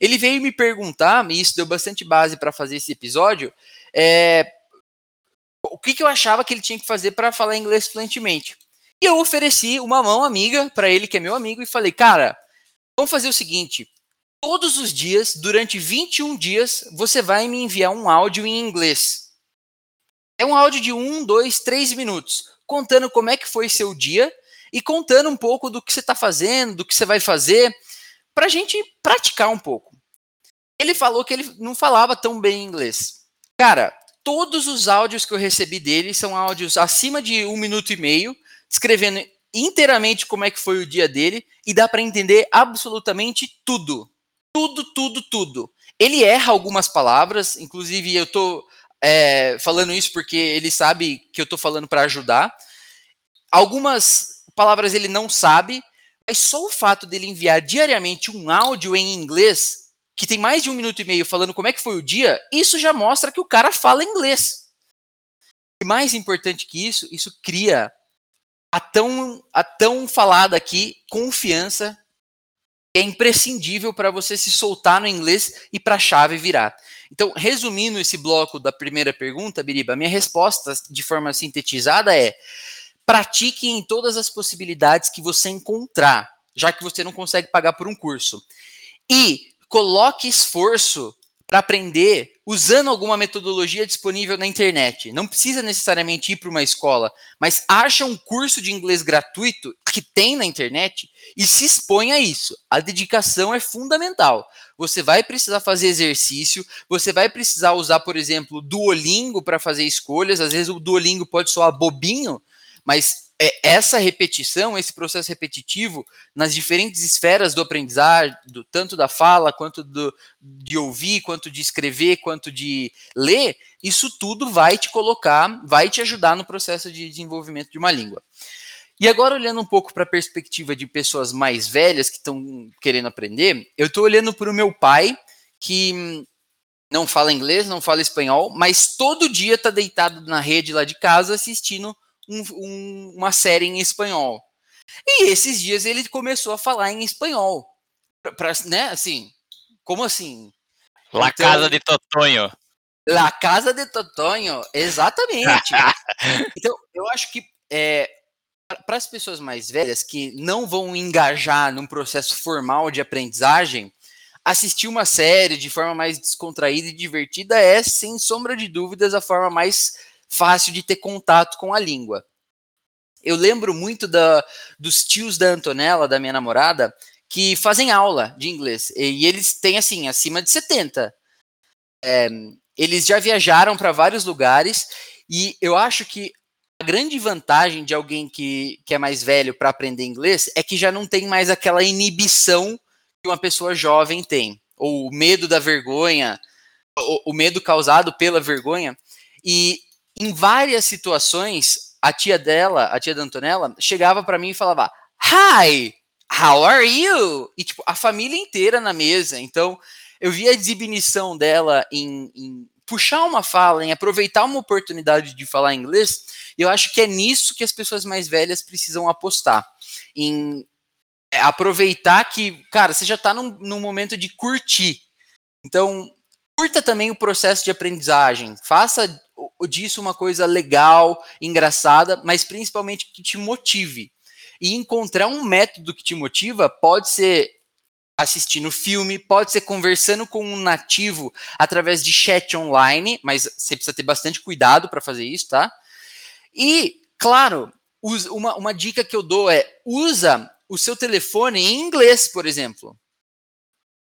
Ele veio me perguntar, e isso deu bastante base para fazer esse episódio, é, o que, que eu achava que ele tinha que fazer para falar inglês fluentemente. E eu ofereci uma mão amiga para ele, que é meu amigo, e falei, cara, vamos fazer o seguinte, todos os dias, durante 21 dias, você vai me enviar um áudio em inglês. É um áudio de um, dois, três minutos, contando como é que foi seu dia e contando um pouco do que você está fazendo, do que você vai fazer, para a gente praticar um pouco. Ele falou que ele não falava tão bem inglês. Cara, todos os áudios que eu recebi dele são áudios acima de um minuto e meio, descrevendo inteiramente como é que foi o dia dele, e dá para entender absolutamente tudo. Tudo, tudo, tudo. Ele erra algumas palavras, inclusive eu tô é, falando isso porque ele sabe que eu tô falando para ajudar. Algumas palavras ele não sabe, mas só o fato dele enviar diariamente um áudio em inglês, que tem mais de um minuto e meio falando como é que foi o dia, isso já mostra que o cara fala inglês. E mais importante que isso, isso cria a tão, a tão falada aqui confiança que é imprescindível para você se soltar no inglês e para a chave virar. Então, resumindo esse bloco da primeira pergunta, Biriba, minha resposta de forma sintetizada é: pratique em todas as possibilidades que você encontrar, já que você não consegue pagar por um curso. E coloque esforço para aprender usando alguma metodologia disponível na internet. Não precisa necessariamente ir para uma escola, mas acha um curso de inglês gratuito que tem na internet e se expõe a isso. A dedicação é fundamental. Você vai precisar fazer exercício, você vai precisar usar, por exemplo, Duolingo para fazer escolhas. Às vezes o Duolingo pode soar bobinho, mas é, essa repetição, esse processo repetitivo nas diferentes esferas do aprendizado, tanto da fala, quanto do, de ouvir, quanto de escrever, quanto de ler, isso tudo vai te colocar, vai te ajudar no processo de desenvolvimento de uma língua. E agora, olhando um pouco para a perspectiva de pessoas mais velhas que estão querendo aprender, eu estou olhando para o meu pai, que não fala inglês, não fala espanhol, mas todo dia está deitado na rede lá de casa assistindo um, um, uma série em espanhol. E esses dias ele começou a falar em espanhol. Pra, pra né, assim, como assim? La então, Casa de Totonho. La Casa de Totonho, exatamente. então, eu acho que é, para as pessoas mais velhas que não vão engajar num processo formal de aprendizagem, assistir uma série de forma mais descontraída e divertida é, sem sombra de dúvidas, a forma mais fácil de ter contato com a língua. Eu lembro muito da, dos tios da Antonella, da minha namorada, que fazem aula de inglês. E eles têm, assim, acima de 70. É, eles já viajaram para vários lugares e eu acho que grande vantagem de alguém que, que é mais velho para aprender inglês é que já não tem mais aquela inibição que uma pessoa jovem tem, ou o medo da vergonha, o, o medo causado pela vergonha. E em várias situações, a tia dela, a tia da Antonella, chegava para mim e falava: Hi, how are you? E tipo, a família inteira na mesa. Então, eu vi a exibição dela em, em puxar uma fala, em aproveitar uma oportunidade de falar inglês. Eu acho que é nisso que as pessoas mais velhas precisam apostar. Em aproveitar que, cara, você já está num, num momento de curtir. Então, curta também o processo de aprendizagem. Faça disso uma coisa legal, engraçada, mas principalmente que te motive. E encontrar um método que te motiva pode ser assistindo filme, pode ser conversando com um nativo através de chat online, mas você precisa ter bastante cuidado para fazer isso, tá? E, claro, uma, uma dica que eu dou é usa o seu telefone em inglês, por exemplo.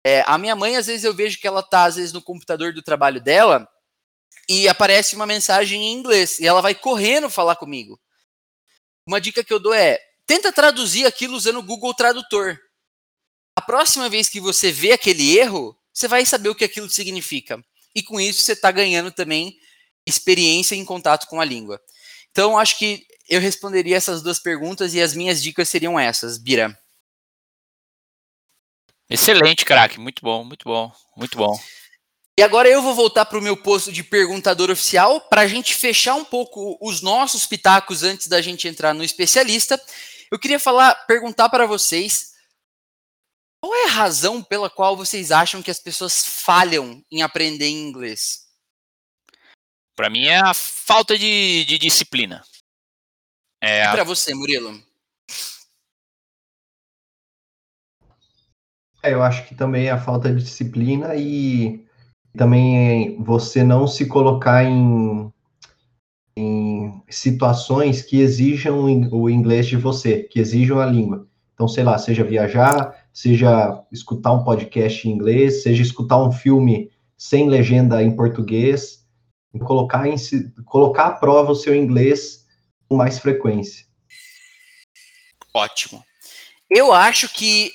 É, a minha mãe, às vezes, eu vejo que ela tá, às vezes, no computador do trabalho dela, e aparece uma mensagem em inglês e ela vai correndo falar comigo. Uma dica que eu dou é: tenta traduzir aquilo usando o Google Tradutor. A próxima vez que você vê aquele erro, você vai saber o que aquilo significa. E com isso você está ganhando também experiência em contato com a língua. Então, acho que eu responderia essas duas perguntas e as minhas dicas seriam essas, Bira. Excelente, craque. Muito bom, muito bom, muito bom. E agora eu vou voltar para o meu posto de perguntador oficial para a gente fechar um pouco os nossos pitacos antes da gente entrar no especialista. Eu queria falar, perguntar para vocês qual é a razão pela qual vocês acham que as pessoas falham em aprender inglês? Para mim é a falta de, de disciplina. É e para você, Murilo? É, eu acho que também é a falta de disciplina e também você não se colocar em, em situações que exijam o inglês de você, que exijam a língua. Então, sei lá, seja viajar, seja escutar um podcast em inglês, seja escutar um filme sem legenda em português, colocar, em, colocar à prova o seu inglês com mais frequência. Ótimo. Eu acho que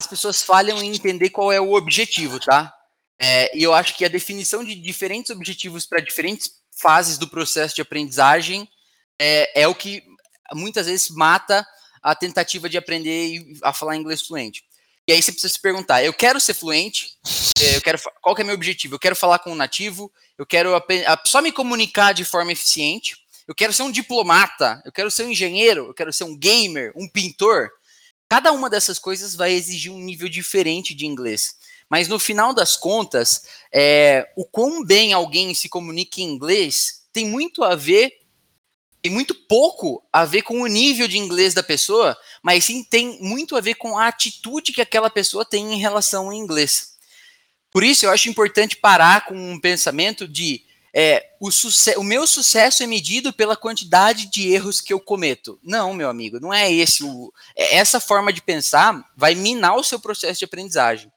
as pessoas falham em entender qual é o objetivo, tá? É, e eu acho que a definição de diferentes objetivos para diferentes fases do processo de aprendizagem é, é, o que muitas vezes mata a tentativa de aprender a falar inglês fluente. E aí você precisa se perguntar: eu quero ser fluente? É, eu quero qual que é meu objetivo? Eu quero falar com um nativo? Eu quero só me comunicar de forma eficiente? Eu quero ser um diplomata? Eu quero ser um engenheiro? Eu quero ser um gamer? Um pintor? Cada uma dessas coisas vai exigir um nível diferente de inglês. Mas no final das contas, é, o quão bem alguém se comunica em inglês tem muito a ver, tem muito pouco a ver com o nível de inglês da pessoa, mas sim tem muito a ver com a atitude que aquela pessoa tem em relação ao inglês. Por isso eu acho importante parar com um pensamento de é, o, o, meu sucesso é medido pela quantidade de erros que eu cometo. Não, meu amigo, não é esse. O, é, essa forma de pensar vai minar o seu processo de aprendizagem.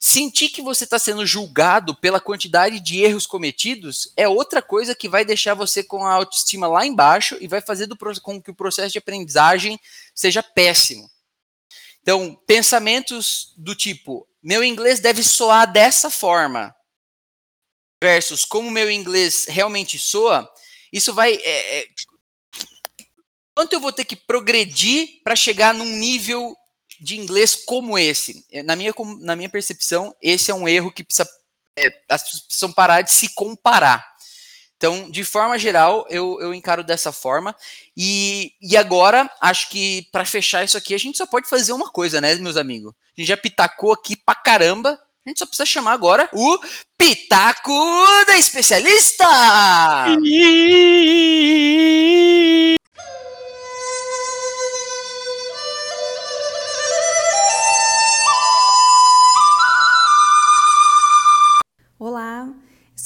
Sentir que você está sendo julgado pela quantidade de erros cometidos é outra coisa que vai deixar você com a autoestima lá embaixo e vai fazer do, com que o processo de aprendizagem seja péssimo. Então, pensamentos do tipo: meu inglês deve soar dessa forma versus como meu inglês realmente soa, isso vai. É, é, quanto eu vou ter que progredir para chegar num nível de inglês como esse? É, na minha, na minha percepção, esse é um erro que precisa, é, as pessoas precisam parar de se comparar. Então, de forma geral, eu, eu encaro dessa forma. E, e agora, acho que para fechar isso aqui, a gente só pode fazer uma coisa, né, meus amigos? A gente já pitacou aqui pra caramba. A gente só precisa chamar agora o Pitaco da Especialista!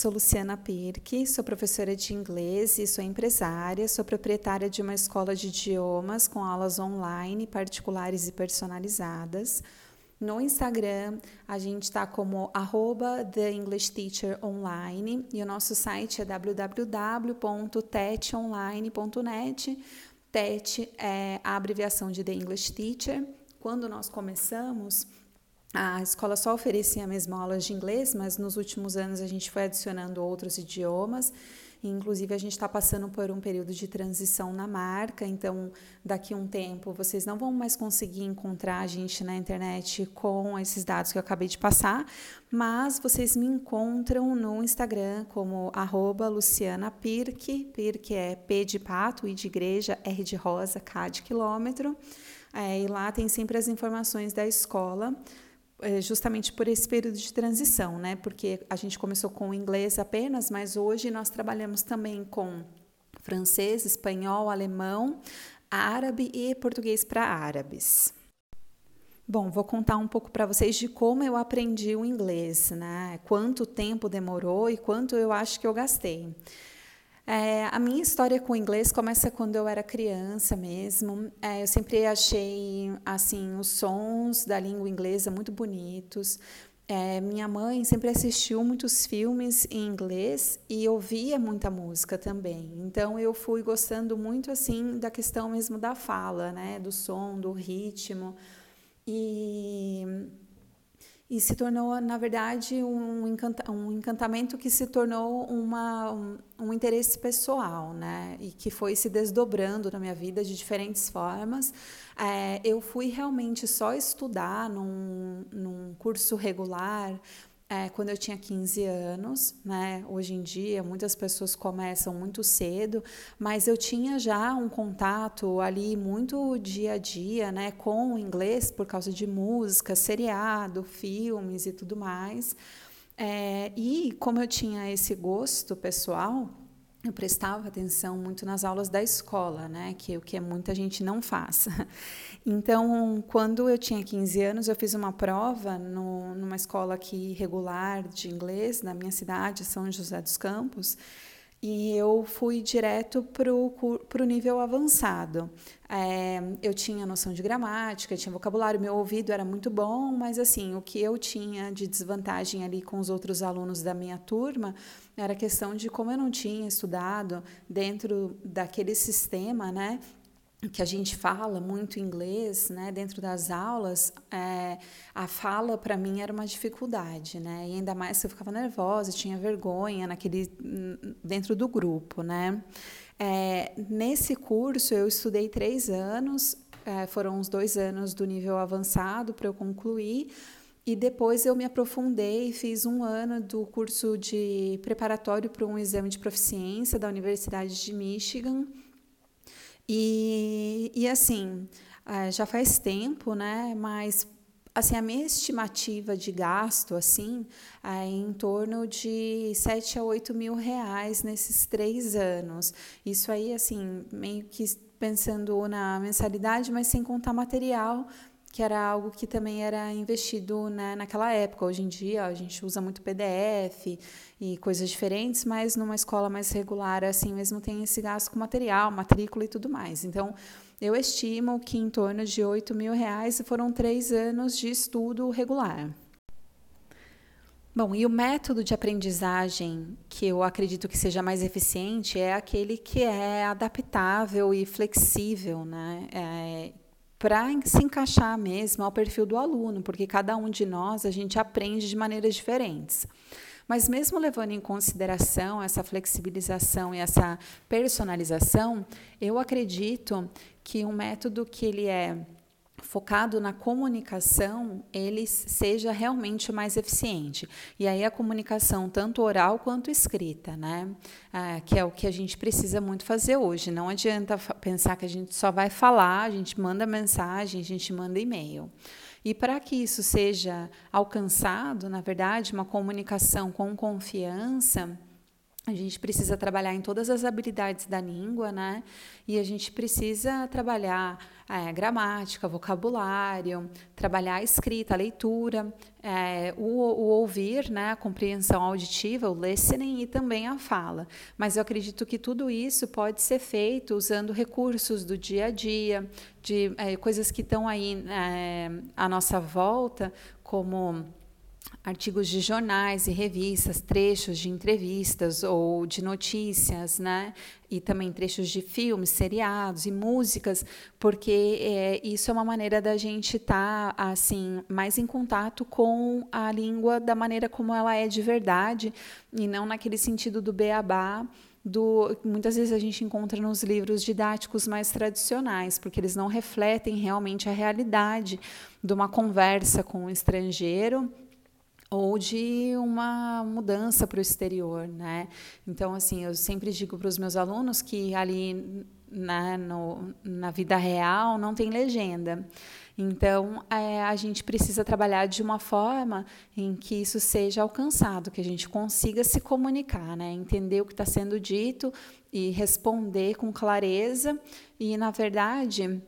Sou Luciana Pirque, sou professora de inglês e sou empresária, sou proprietária de uma escola de idiomas com aulas online, particulares e personalizadas. No Instagram, a gente está como arroba e o nosso site é www.tetonline.net. TET é a abreviação de The English Teacher. Quando nós começamos, a escola só oferecia mesmo aulas de inglês, mas nos últimos anos a gente foi adicionando outros idiomas. Inclusive, a gente está passando por um período de transição na marca, então, daqui a um tempo, vocês não vão mais conseguir encontrar a gente na internet com esses dados que eu acabei de passar, mas vocês me encontram no Instagram como arroba Luciana Pirque, é P de pato, I de igreja, R de rosa, K de quilômetro, é, e lá tem sempre as informações da escola, justamente por esse período de transição, né? Porque a gente começou com inglês apenas, mas hoje nós trabalhamos também com francês, espanhol, alemão, árabe e português para árabes. Bom, vou contar um pouco para vocês de como eu aprendi o inglês, né? Quanto tempo demorou e quanto eu acho que eu gastei. É, a minha história com o inglês começa quando eu era criança mesmo. É, eu sempre achei assim os sons da língua inglesa muito bonitos. É, minha mãe sempre assistiu muitos filmes em inglês e ouvia muita música também. Então eu fui gostando muito assim da questão mesmo da fala, né, do som, do ritmo. E e se tornou, na verdade, um, encanta, um encantamento que se tornou uma, um, um, interesse pessoal, né? E que foi se desdobrando na minha vida de diferentes formas. É, eu fui realmente só estudar num, num curso regular, é, quando eu tinha 15 anos, né? Hoje em dia, muitas pessoas começam muito cedo, mas eu tinha já um contato ali muito dia a dia, né, com o inglês por causa de música, seriado, filmes e tudo mais. É, e como eu tinha esse gosto pessoal, eu prestava atenção muito nas aulas da escola, né, que é o que muita gente não faz. Então, quando eu tinha 15 anos, eu fiz uma prova no, numa escola aqui regular de inglês na minha cidade, São José dos Campos, e eu fui direto para o nível avançado. É, eu tinha noção de gramática, tinha vocabulário, meu ouvido era muito bom, mas assim, o que eu tinha de desvantagem ali com os outros alunos da minha turma era a questão de como eu não tinha estudado dentro daquele sistema, né? que a gente fala muito inglês, né, dentro das aulas, é, a fala para mim era uma dificuldade, né, e ainda mais se eu ficava nervosa, tinha vergonha naquele dentro do grupo, né. É, nesse curso eu estudei três anos, é, foram uns dois anos do nível avançado para eu concluir. E depois eu me aprofundei e fiz um ano do curso de preparatório para um exame de proficiência da Universidade de Michigan, e, e assim, é, já faz tempo, né? Mas assim a minha estimativa de gasto assim é em torno de 7 a 8 mil reais nesses três anos isso aí assim meio que pensando na mensalidade mas sem contar material que era algo que também era investido né, naquela época. Hoje em dia a gente usa muito PDF e coisas diferentes, mas numa escola mais regular assim mesmo tem esse gasto com material, matrícula e tudo mais. Então eu estimo que em torno de 8 mil reais foram três anos de estudo regular. Bom, e o método de aprendizagem que eu acredito que seja mais eficiente é aquele que é adaptável e flexível, né? É, para se encaixar mesmo ao perfil do aluno, porque cada um de nós a gente aprende de maneiras diferentes. Mas mesmo levando em consideração essa flexibilização e essa personalização, eu acredito que um método que ele é focado na comunicação, ele seja realmente mais eficiente. E aí a comunicação, tanto oral quanto escrita, né? Ah, que é o que a gente precisa muito fazer hoje. Não adianta pensar que a gente só vai falar, a gente manda mensagem, a gente manda e-mail. E para que isso seja alcançado, na verdade, uma comunicação com confiança, a gente precisa trabalhar em todas as habilidades da língua, né? E a gente precisa trabalhar é, gramática, vocabulário, trabalhar a escrita, a leitura, é, o, o, ouvir, né? A compreensão auditiva, o listening e também a fala. Mas eu acredito que tudo isso pode ser feito usando recursos do dia a dia, de é, coisas que estão aí é, à nossa volta, como artigos de jornais e revistas, trechos de entrevistas ou de notícias, né? E também trechos de filmes, seriados e músicas, porque é, isso é uma maneira da gente estar tá, assim mais em contato com a língua da maneira como ela é de verdade e não naquele sentido do beabá do muitas vezes a gente encontra nos livros didáticos mais tradicionais, porque eles não refletem realmente a realidade de uma conversa com um estrangeiro ou de uma mudança para o exterior, né? Então, assim, eu sempre digo para os meus alunos que ali na, né, no, na vida real não tem legenda. Então, é, a gente precisa trabalhar de uma forma em que isso seja alcançado, que a gente consiga se comunicar, né? entender o que está sendo dito e responder com clareza. E, na verdade,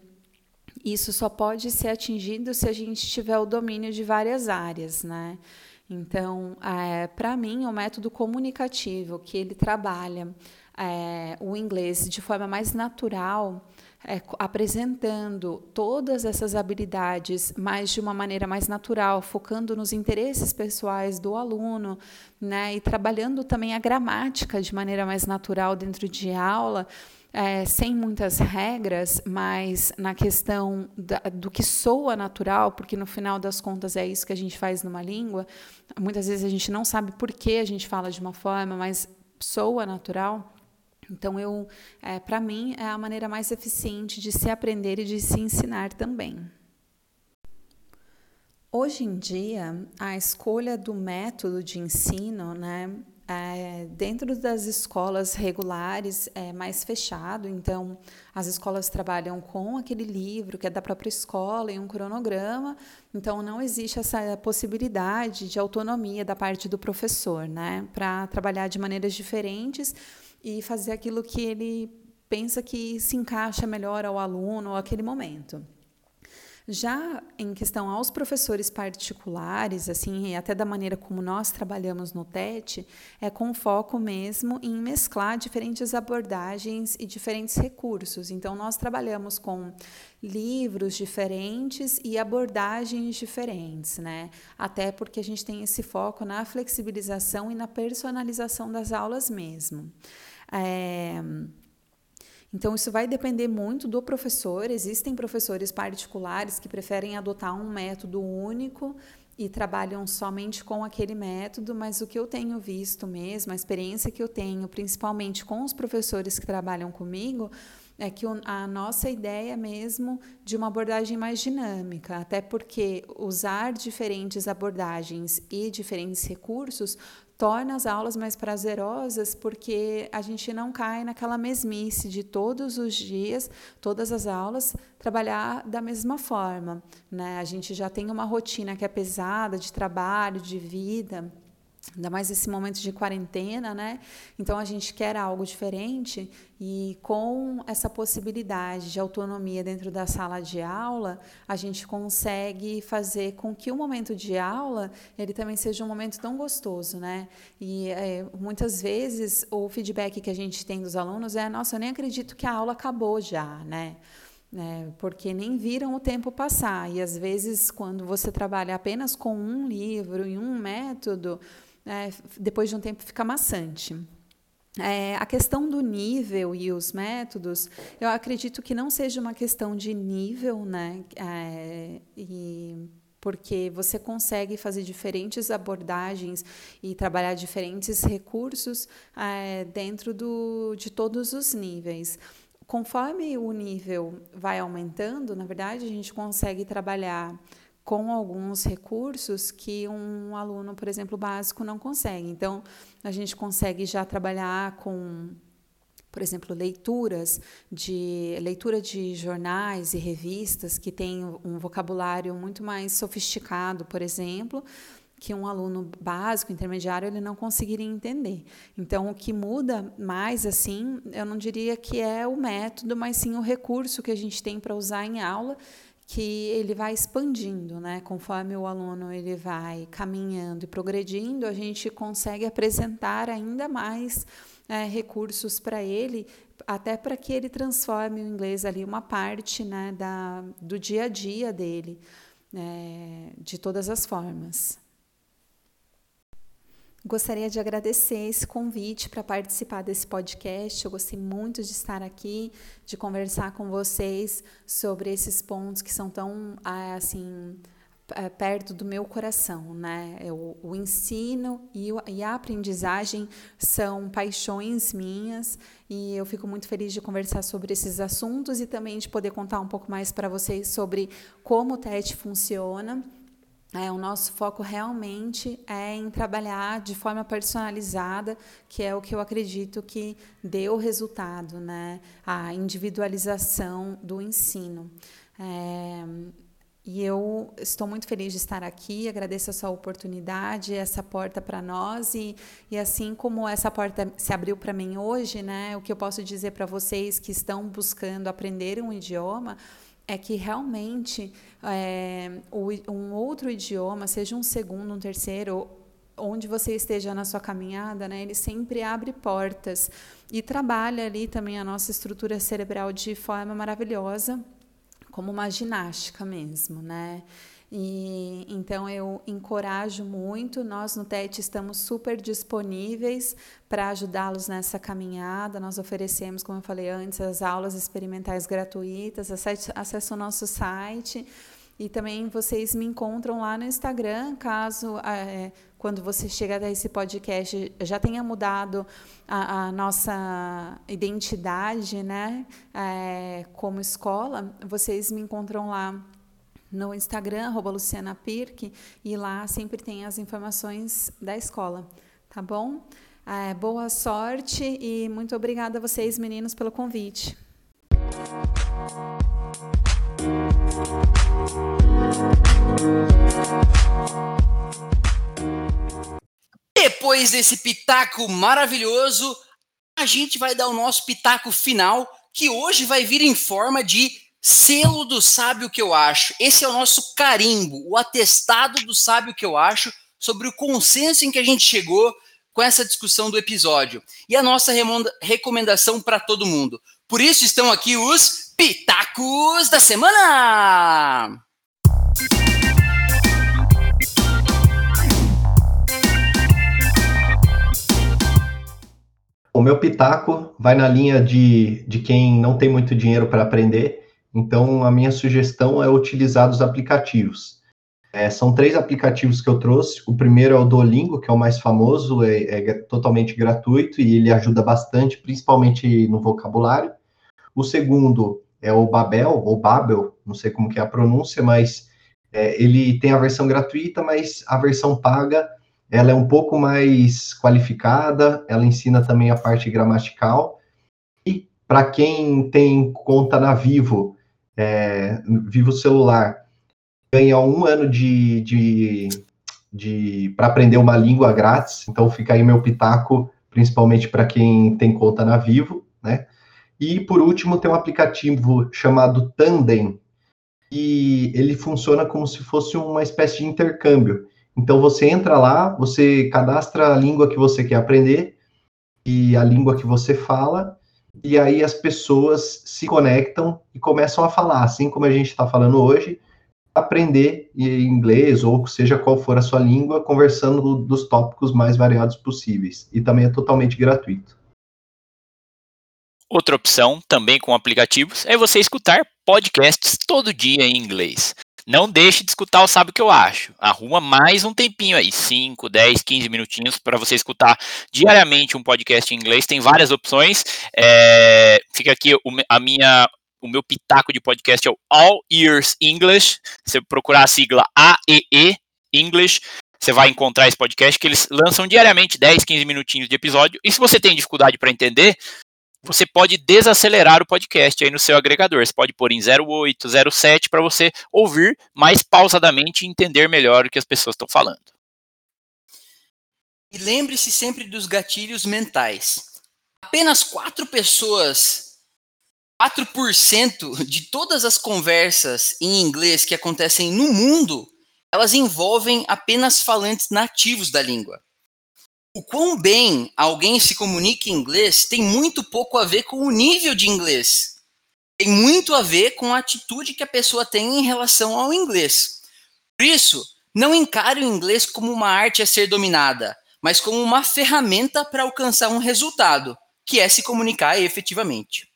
isso só pode ser atingido se a gente tiver o domínio de várias áreas. Né? Então, é, para mim, o método comunicativo que ele trabalha é, o inglês de forma mais natural, é, apresentando todas essas habilidades, mas de uma maneira mais natural, focando nos interesses pessoais do aluno, né, e trabalhando também a gramática de maneira mais natural dentro de aula. É, sem muitas regras, mas na questão da, do que soa natural, porque no final das contas é isso que a gente faz numa língua. Muitas vezes a gente não sabe por que a gente fala de uma forma, mas soa natural. Então, eu, é, para mim, é a maneira mais eficiente de se aprender e de se ensinar também. Hoje em dia, a escolha do método de ensino, né, é, dentro das escolas regulares é mais fechado, então as escolas trabalham com aquele livro que é da própria escola e um cronograma, então não existe essa possibilidade de autonomia da parte do professor, né, para trabalhar de maneiras diferentes e fazer aquilo que ele pensa que se encaixa melhor ao aluno ou aquele momento. Já em questão aos professores particulares, assim, até da maneira como nós trabalhamos no TET, é com foco mesmo em mesclar diferentes abordagens e diferentes recursos. Então, nós trabalhamos com livros diferentes e abordagens diferentes, né? Até porque a gente tem esse foco na flexibilização e na personalização das aulas mesmo. É, então, isso vai depender muito do professor. Existem professores particulares que preferem adotar um método único e trabalham somente com aquele método, mas o que eu tenho visto mesmo, a experiência que eu tenho, principalmente com os professores que trabalham comigo, é que a nossa ideia mesmo de uma abordagem mais dinâmica, até porque usar diferentes abordagens e diferentes recursos torna as aulas mais prazerosas, porque a gente não cai naquela mesmice de todos os dias, todas as aulas, trabalhar da mesma forma. Né? A gente já tem uma rotina que é pesada de trabalho, de vida ainda mais esse momento de quarentena, né? Então a gente quer algo diferente e com essa possibilidade de autonomia dentro da sala de aula, a gente consegue fazer com que o momento de aula ele também seja um momento tão gostoso, né? E é, muitas vezes o feedback que a gente tem dos alunos é: nossa, eu nem acredito que a aula acabou já, né? É, porque nem viram o tempo passar. E às vezes, quando você trabalha apenas com um livro e um método, é, depois de um tempo fica maçante. É, a questão do nível e os métodos, eu acredito que não seja uma questão de nível, né? É, e porque você consegue fazer diferentes abordagens e trabalhar diferentes recursos é, dentro do, de todos os níveis. Conforme o nível vai aumentando, na verdade, a gente consegue trabalhar com alguns recursos que um aluno, por exemplo, básico não consegue. Então, a gente consegue já trabalhar com, por exemplo, leituras de leitura de jornais e revistas que têm um vocabulário muito mais sofisticado, por exemplo, que um aluno básico, intermediário, ele não conseguiria entender. Então, o que muda mais, assim, eu não diria que é o método, mas sim o recurso que a gente tem para usar em aula que ele vai expandindo, né? Conforme o aluno ele vai caminhando e progredindo, a gente consegue apresentar ainda mais é, recursos para ele, até para que ele transforme o inglês ali uma parte, né, da, do dia a dia dele, é, de todas as formas. Gostaria de agradecer esse convite para participar desse podcast. Eu gostei muito de estar aqui, de conversar com vocês sobre esses pontos que são tão ah, assim é, perto do meu coração, né? O, o ensino e, o, e, a aprendizagem são paixões minhas e eu fico muito feliz de conversar sobre esses assuntos e também de poder contar um pouco mais para vocês sobre como o TET funciona é, o nosso foco realmente é em trabalhar de forma personalizada, que é o que eu acredito que deu resultado, né? A individualização do ensino. É, e eu estou muito feliz de estar aqui, agradeço essa oportunidade, essa porta para nós e, e assim como essa porta se abriu para mim hoje, né, o que eu posso dizer para vocês que estão buscando aprender um idioma, é que realmente é, um outro idioma, seja um segundo, um terceiro, onde você esteja na sua caminhada, né, ele sempre abre portas e trabalha ali também a nossa estrutura cerebral de forma maravilhosa, como uma ginástica mesmo, né? E, então eu encorajo muito. Nós no TET estamos super disponíveis para ajudá-los nessa caminhada. Nós oferecemos, como eu falei antes, as aulas experimentais gratuitas. Acesse o nosso site e também vocês me encontram lá no Instagram, caso é, quando você chega até esse podcast já tenha mudado a, a nossa identidade, né? É, como escola, vocês me encontram lá no Instagram, arroba Luciana Pirk, e lá sempre tem as informações da escola, tá bom? É, boa sorte e muito obrigada a vocês, meninos, pelo convite. Depois desse pitaco maravilhoso, a gente vai dar o nosso pitaco final, que hoje vai vir em forma de selo do sábio que eu acho. Esse é o nosso carimbo, o atestado do sábio que eu acho sobre o consenso em que a gente chegou com essa discussão do episódio. E a nossa recomendação para todo mundo. Por isso estão aqui os Pitacos da Semana! O meu pitaco vai na linha de, de quem não tem muito dinheiro para aprender, então a minha sugestão é utilizar os aplicativos. É, são três aplicativos que eu trouxe. O primeiro é o Duolingo, que é o mais famoso, é, é totalmente gratuito e ele ajuda bastante, principalmente no vocabulário. O segundo é o Babel, ou Babel, não sei como que é a pronúncia, mas é, ele tem a versão gratuita, mas a versão paga, ela é um pouco mais qualificada, ela ensina também a parte gramatical, e para quem tem conta na Vivo, é, Vivo Celular, ganha um ano de, de, de para aprender uma língua grátis, então fica aí meu pitaco, principalmente para quem tem conta na Vivo, né? E, por último, tem um aplicativo chamado Tandem, e ele funciona como se fosse uma espécie de intercâmbio. Então, você entra lá, você cadastra a língua que você quer aprender e a língua que você fala, e aí as pessoas se conectam e começam a falar, assim como a gente está falando hoje, aprender inglês ou seja qual for a sua língua, conversando dos tópicos mais variados possíveis. E também é totalmente gratuito. Outra opção, também com aplicativos, é você escutar podcasts todo dia em inglês. Não deixe de escutar o Sabe o que eu acho. Arruma mais um tempinho aí, 5, 10, 15 minutinhos para você escutar diariamente um podcast em inglês. Tem várias opções. É, fica aqui a minha o meu pitaco de podcast é o All Ears English. Você procurar a sigla AEE English, você vai encontrar esse podcast que eles lançam diariamente 10, 15 minutinhos de episódio. E se você tem dificuldade para entender, você pode desacelerar o podcast aí no seu agregador. Você pode pôr em 08, 07 para você ouvir mais pausadamente e entender melhor o que as pessoas estão falando. E lembre-se sempre dos gatilhos mentais. Apenas quatro pessoas, 4% de todas as conversas em inglês que acontecem no mundo, elas envolvem apenas falantes nativos da língua. O quão bem alguém se comunica em inglês tem muito pouco a ver com o nível de inglês. Tem muito a ver com a atitude que a pessoa tem em relação ao inglês. Por isso, não encare o inglês como uma arte a ser dominada, mas como uma ferramenta para alcançar um resultado, que é se comunicar efetivamente.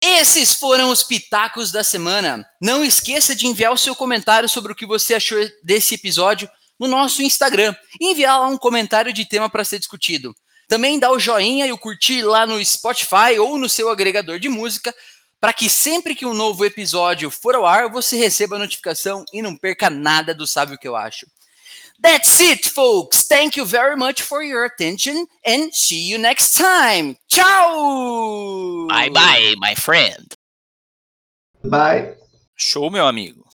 Esses foram os pitacos da semana. Não esqueça de enviar o seu comentário sobre o que você achou desse episódio no nosso Instagram e enviar lá um comentário de tema para ser discutido. Também dá o joinha e o curtir lá no Spotify ou no seu agregador de música para que sempre que um novo episódio for ao ar, você receba a notificação e não perca nada do Sabe o que eu acho. That's it, folks. Thank you very much for your attention and see you next time. Tchau! Bye bye, my friend. Bye. Show, meu amigo.